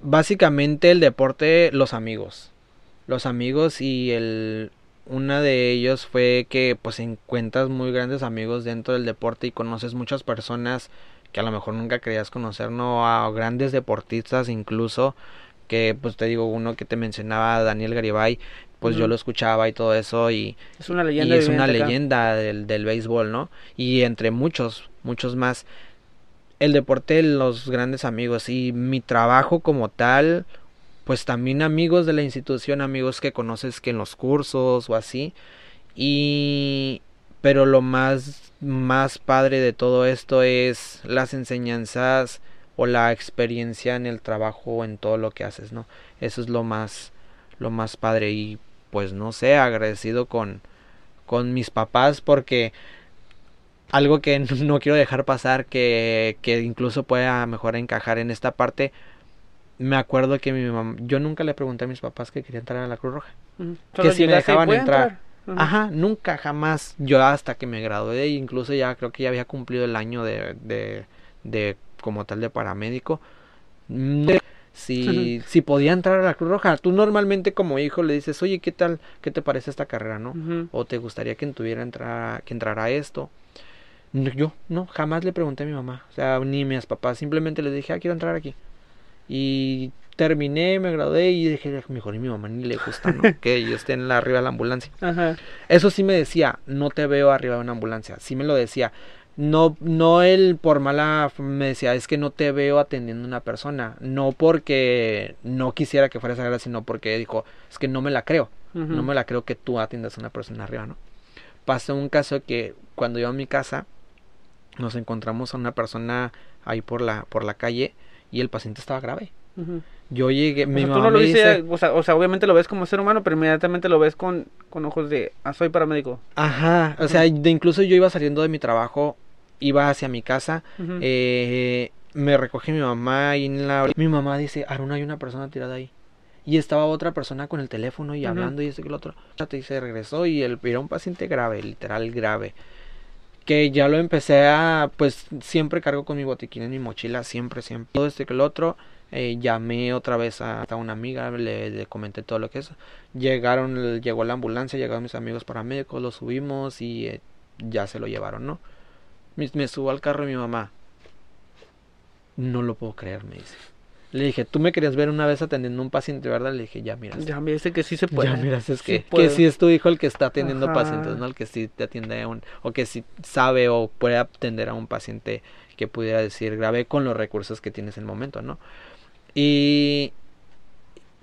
B: básicamente el deporte, los amigos. Los amigos y el una de ellos fue que pues encuentras muy grandes amigos dentro del deporte y conoces muchas personas que a lo mejor nunca creías conocer, no a grandes deportistas incluso que pues te digo uno que te mencionaba Daniel Garibay pues yo lo escuchaba y todo eso y
A: es una leyenda,
B: y es una leyenda del, del béisbol, ¿no? Y entre muchos, muchos más. El deporte, los grandes amigos y mi trabajo como tal, pues también amigos de la institución, amigos que conoces que en los cursos o así. Y pero lo más más padre de todo esto es las enseñanzas o la experiencia en el trabajo en todo lo que haces, ¿no? Eso es lo más lo más padre y pues no sé, agradecido con con mis papás porque algo que no quiero dejar pasar que, que incluso pueda mejor encajar en esta parte me acuerdo que mi mamá yo nunca le pregunté a mis papás que quería entrar a la Cruz Roja que si me dejaban entrar, Ajá, nunca, jamás. Yo hasta que me gradué, incluso ya creo que ya había cumplido el año de, de, de como tal de paramédico. Mm, si, si podía entrar a la Cruz Roja, tú normalmente como hijo le dices, oye, ¿qué tal? ¿Qué te parece esta carrera, no? O te gustaría que tuviera entrar, que entrara esto. Yo, no, jamás le pregunté a mi mamá, o sea, ni a mis papás, simplemente les dije, ah, quiero entrar aquí. Y terminé, me gradué y dije, mejor y mi mamá ni le gusta, ¿no? que yo esté en la, arriba de la ambulancia. Ajá. Eso sí me decía, no te veo arriba de una ambulancia. Sí me lo decía. No, no él por mala me decía, es que no te veo atendiendo a una persona. No porque no quisiera que fuera esa gracia, sino porque dijo, es que no me la creo. No me la creo que tú atiendas a una persona arriba, ¿no? Pasó un caso que cuando yo a mi casa nos encontramos a una persona ahí por la, por la calle y el paciente estaba grave. Yo llegué, mi mamá
A: lo o, sea, o, sea, obviamente lo ves como ser humano, pero inmediatamente lo ves con, con ojos de, ah, soy paramédico.
B: Ajá, o sea, de incluso yo iba saliendo de mi trabajo, iba hacia mi casa, eh, me recoge mi mamá y en la... Mi mamá dice, Aruna, hay una persona tirada ahí. Y estaba otra persona con el teléfono y hablando y este que el otro. Y se regresó y el, era un paciente grave, literal grave que ya lo empecé a, pues siempre cargo con mi botiquín en mi mochila, siempre, siempre. Todo este que el otro, eh, llamé otra vez a, una amiga, le, comenté todo lo que es. Llegaron, llegó la ambulancia, llegaron mis amigos paramédicos, lo subimos y eh, ya se lo llevaron, ¿no? Me, me subo al carro y mi mamá, no lo puedo creer, me dice. Le dije, tú me querías ver una vez atendiendo a un paciente, ¿verdad? Le dije, ya miras.
A: Ya miraste que sí se puede.
B: Ya miras, es que, que sí es tu hijo el que está atendiendo pacientes, ¿no? El que sí te atiende a un, o que sí sabe o puede atender a un paciente que pudiera decir grave con los recursos que tienes en el momento, ¿no? Y,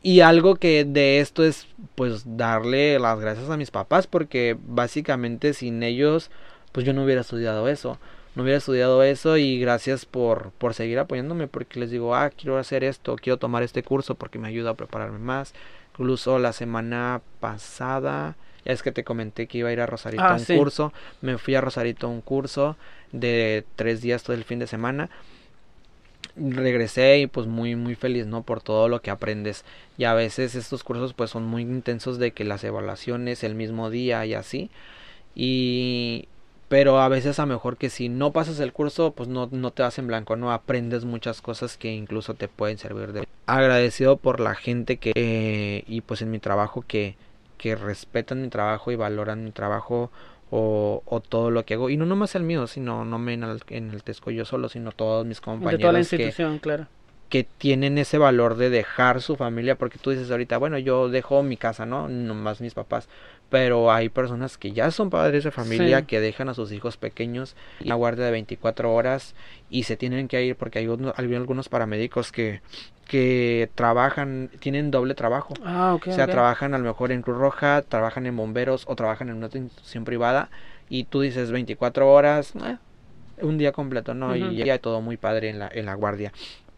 B: y algo que de esto es pues darle las gracias a mis papás porque básicamente sin ellos pues yo no hubiera estudiado eso no hubiera estudiado eso y gracias por, por seguir apoyándome porque les digo, ah, quiero hacer esto, quiero tomar este curso porque me ayuda a prepararme más. Incluso la semana pasada, ya es que te comenté que iba a ir a Rosarito a ah, un curso, me fui a Rosarito a un curso de tres días todo el fin de semana. Regresé y pues muy muy feliz, ¿no? Por todo lo que aprendes. Y a veces estos cursos pues son muy intensos de que las evaluaciones el mismo día y así. Y pero a veces a mejor que si no pasas el curso pues no, no te vas en blanco no aprendes muchas cosas que incluso te pueden servir de agradecido por la gente que eh, y pues en mi trabajo que que respetan mi trabajo y valoran mi trabajo o, o todo lo que hago. Y no nomás el mío sino no me en el, en el Tesco yo solo sino todos mis compañeros de toda la institución claro que tienen ese valor de dejar su familia porque tú dices ahorita bueno yo dejo mi casa no nomás mis papás pero hay personas que ya son padres de familia que dejan a sus hijos pequeños en la guardia de 24 horas y se tienen que ir porque hay, algunos paramédicos que que trabajan, tienen doble trabajo. Ah, o sea, trabajan a lo mejor en Cruz Roja, trabajan en bomberos o trabajan en una institución privada y tú dices 24 horas, eh, un día completo, ¿no? Y ya todo muy padre en la, en la guardia.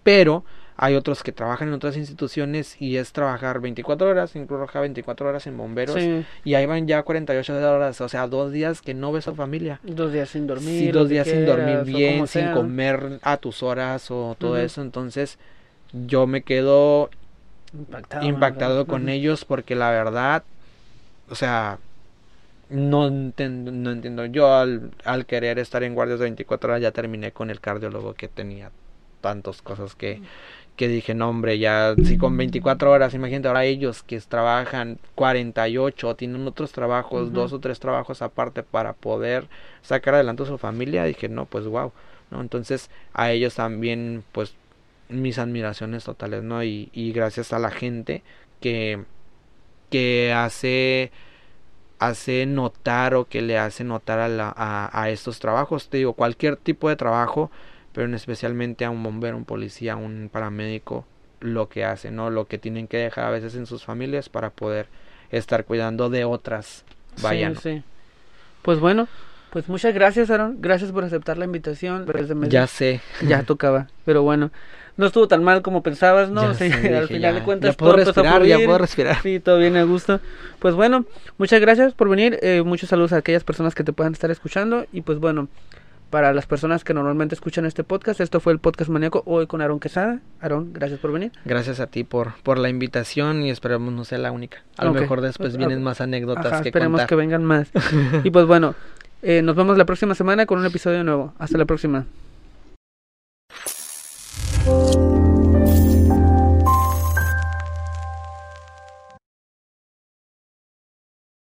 B: Pero hay otros que trabajan en otras instituciones y es trabajar 24 horas en Cruz Roja, 24 horas en bomberos. Y ahí van ya 48 horas, o sea, dos días que no ves a tu familia.
A: Dos días sin dormir.
B: Sí, dos días sin dormir bien, sin comer a tus horas o todo eso. Entonces, yo me quedo impactado, impactado con ellos porque la verdad, o sea, no entiendo, no entiendo. Yo al, al querer estar en guardias de 24 horas ya terminé con el cardiólogo que tenía tantas cosas que que dije, no hombre, ya si con 24 horas, imagínate ahora ellos que trabajan 48, tienen otros trabajos, dos o tres trabajos aparte para poder sacar adelante a su familia, dije, no, pues wow, ¿no? Entonces a ellos también, pues mis admiraciones totales, ¿no? Y, y gracias a la gente que, que hace hace notar o que le hace notar a, la, a, estos trabajos. Te digo, cualquier tipo de trabajo, pero especialmente a un bombero, un policía, un paramédico, lo que hace, ¿no? Lo que tienen que dejar a veces en sus familias para poder estar cuidando de otras. Vayan.
A: Sí, sí. Pues bueno, pues muchas gracias, Aaron. Gracias por aceptar la invitación.
B: Ya sé.
A: Ya tocaba. Pero bueno, no estuvo tan mal como pensabas, ¿no? al final de cuentas,
B: ya puedo respirar, ya puedo respirar.
A: Sí, todo bien a gusto. Pues bueno, muchas gracias por venir. Eh, muchos saludos a aquellas personas que te puedan estar escuchando. Y pues bueno, para las personas que normalmente escuchan este podcast, esto fue el podcast maníaco hoy con Aarón Quesada. Aarón, gracias por venir.
B: Gracias a ti por, por la invitación y esperemos no sea la única. A lo mejor después vienen más anécdotas Ajá, que
A: esperemos que vengan más. y pues bueno, eh, nos vemos la próxima semana con un episodio nuevo. Hasta la próxima.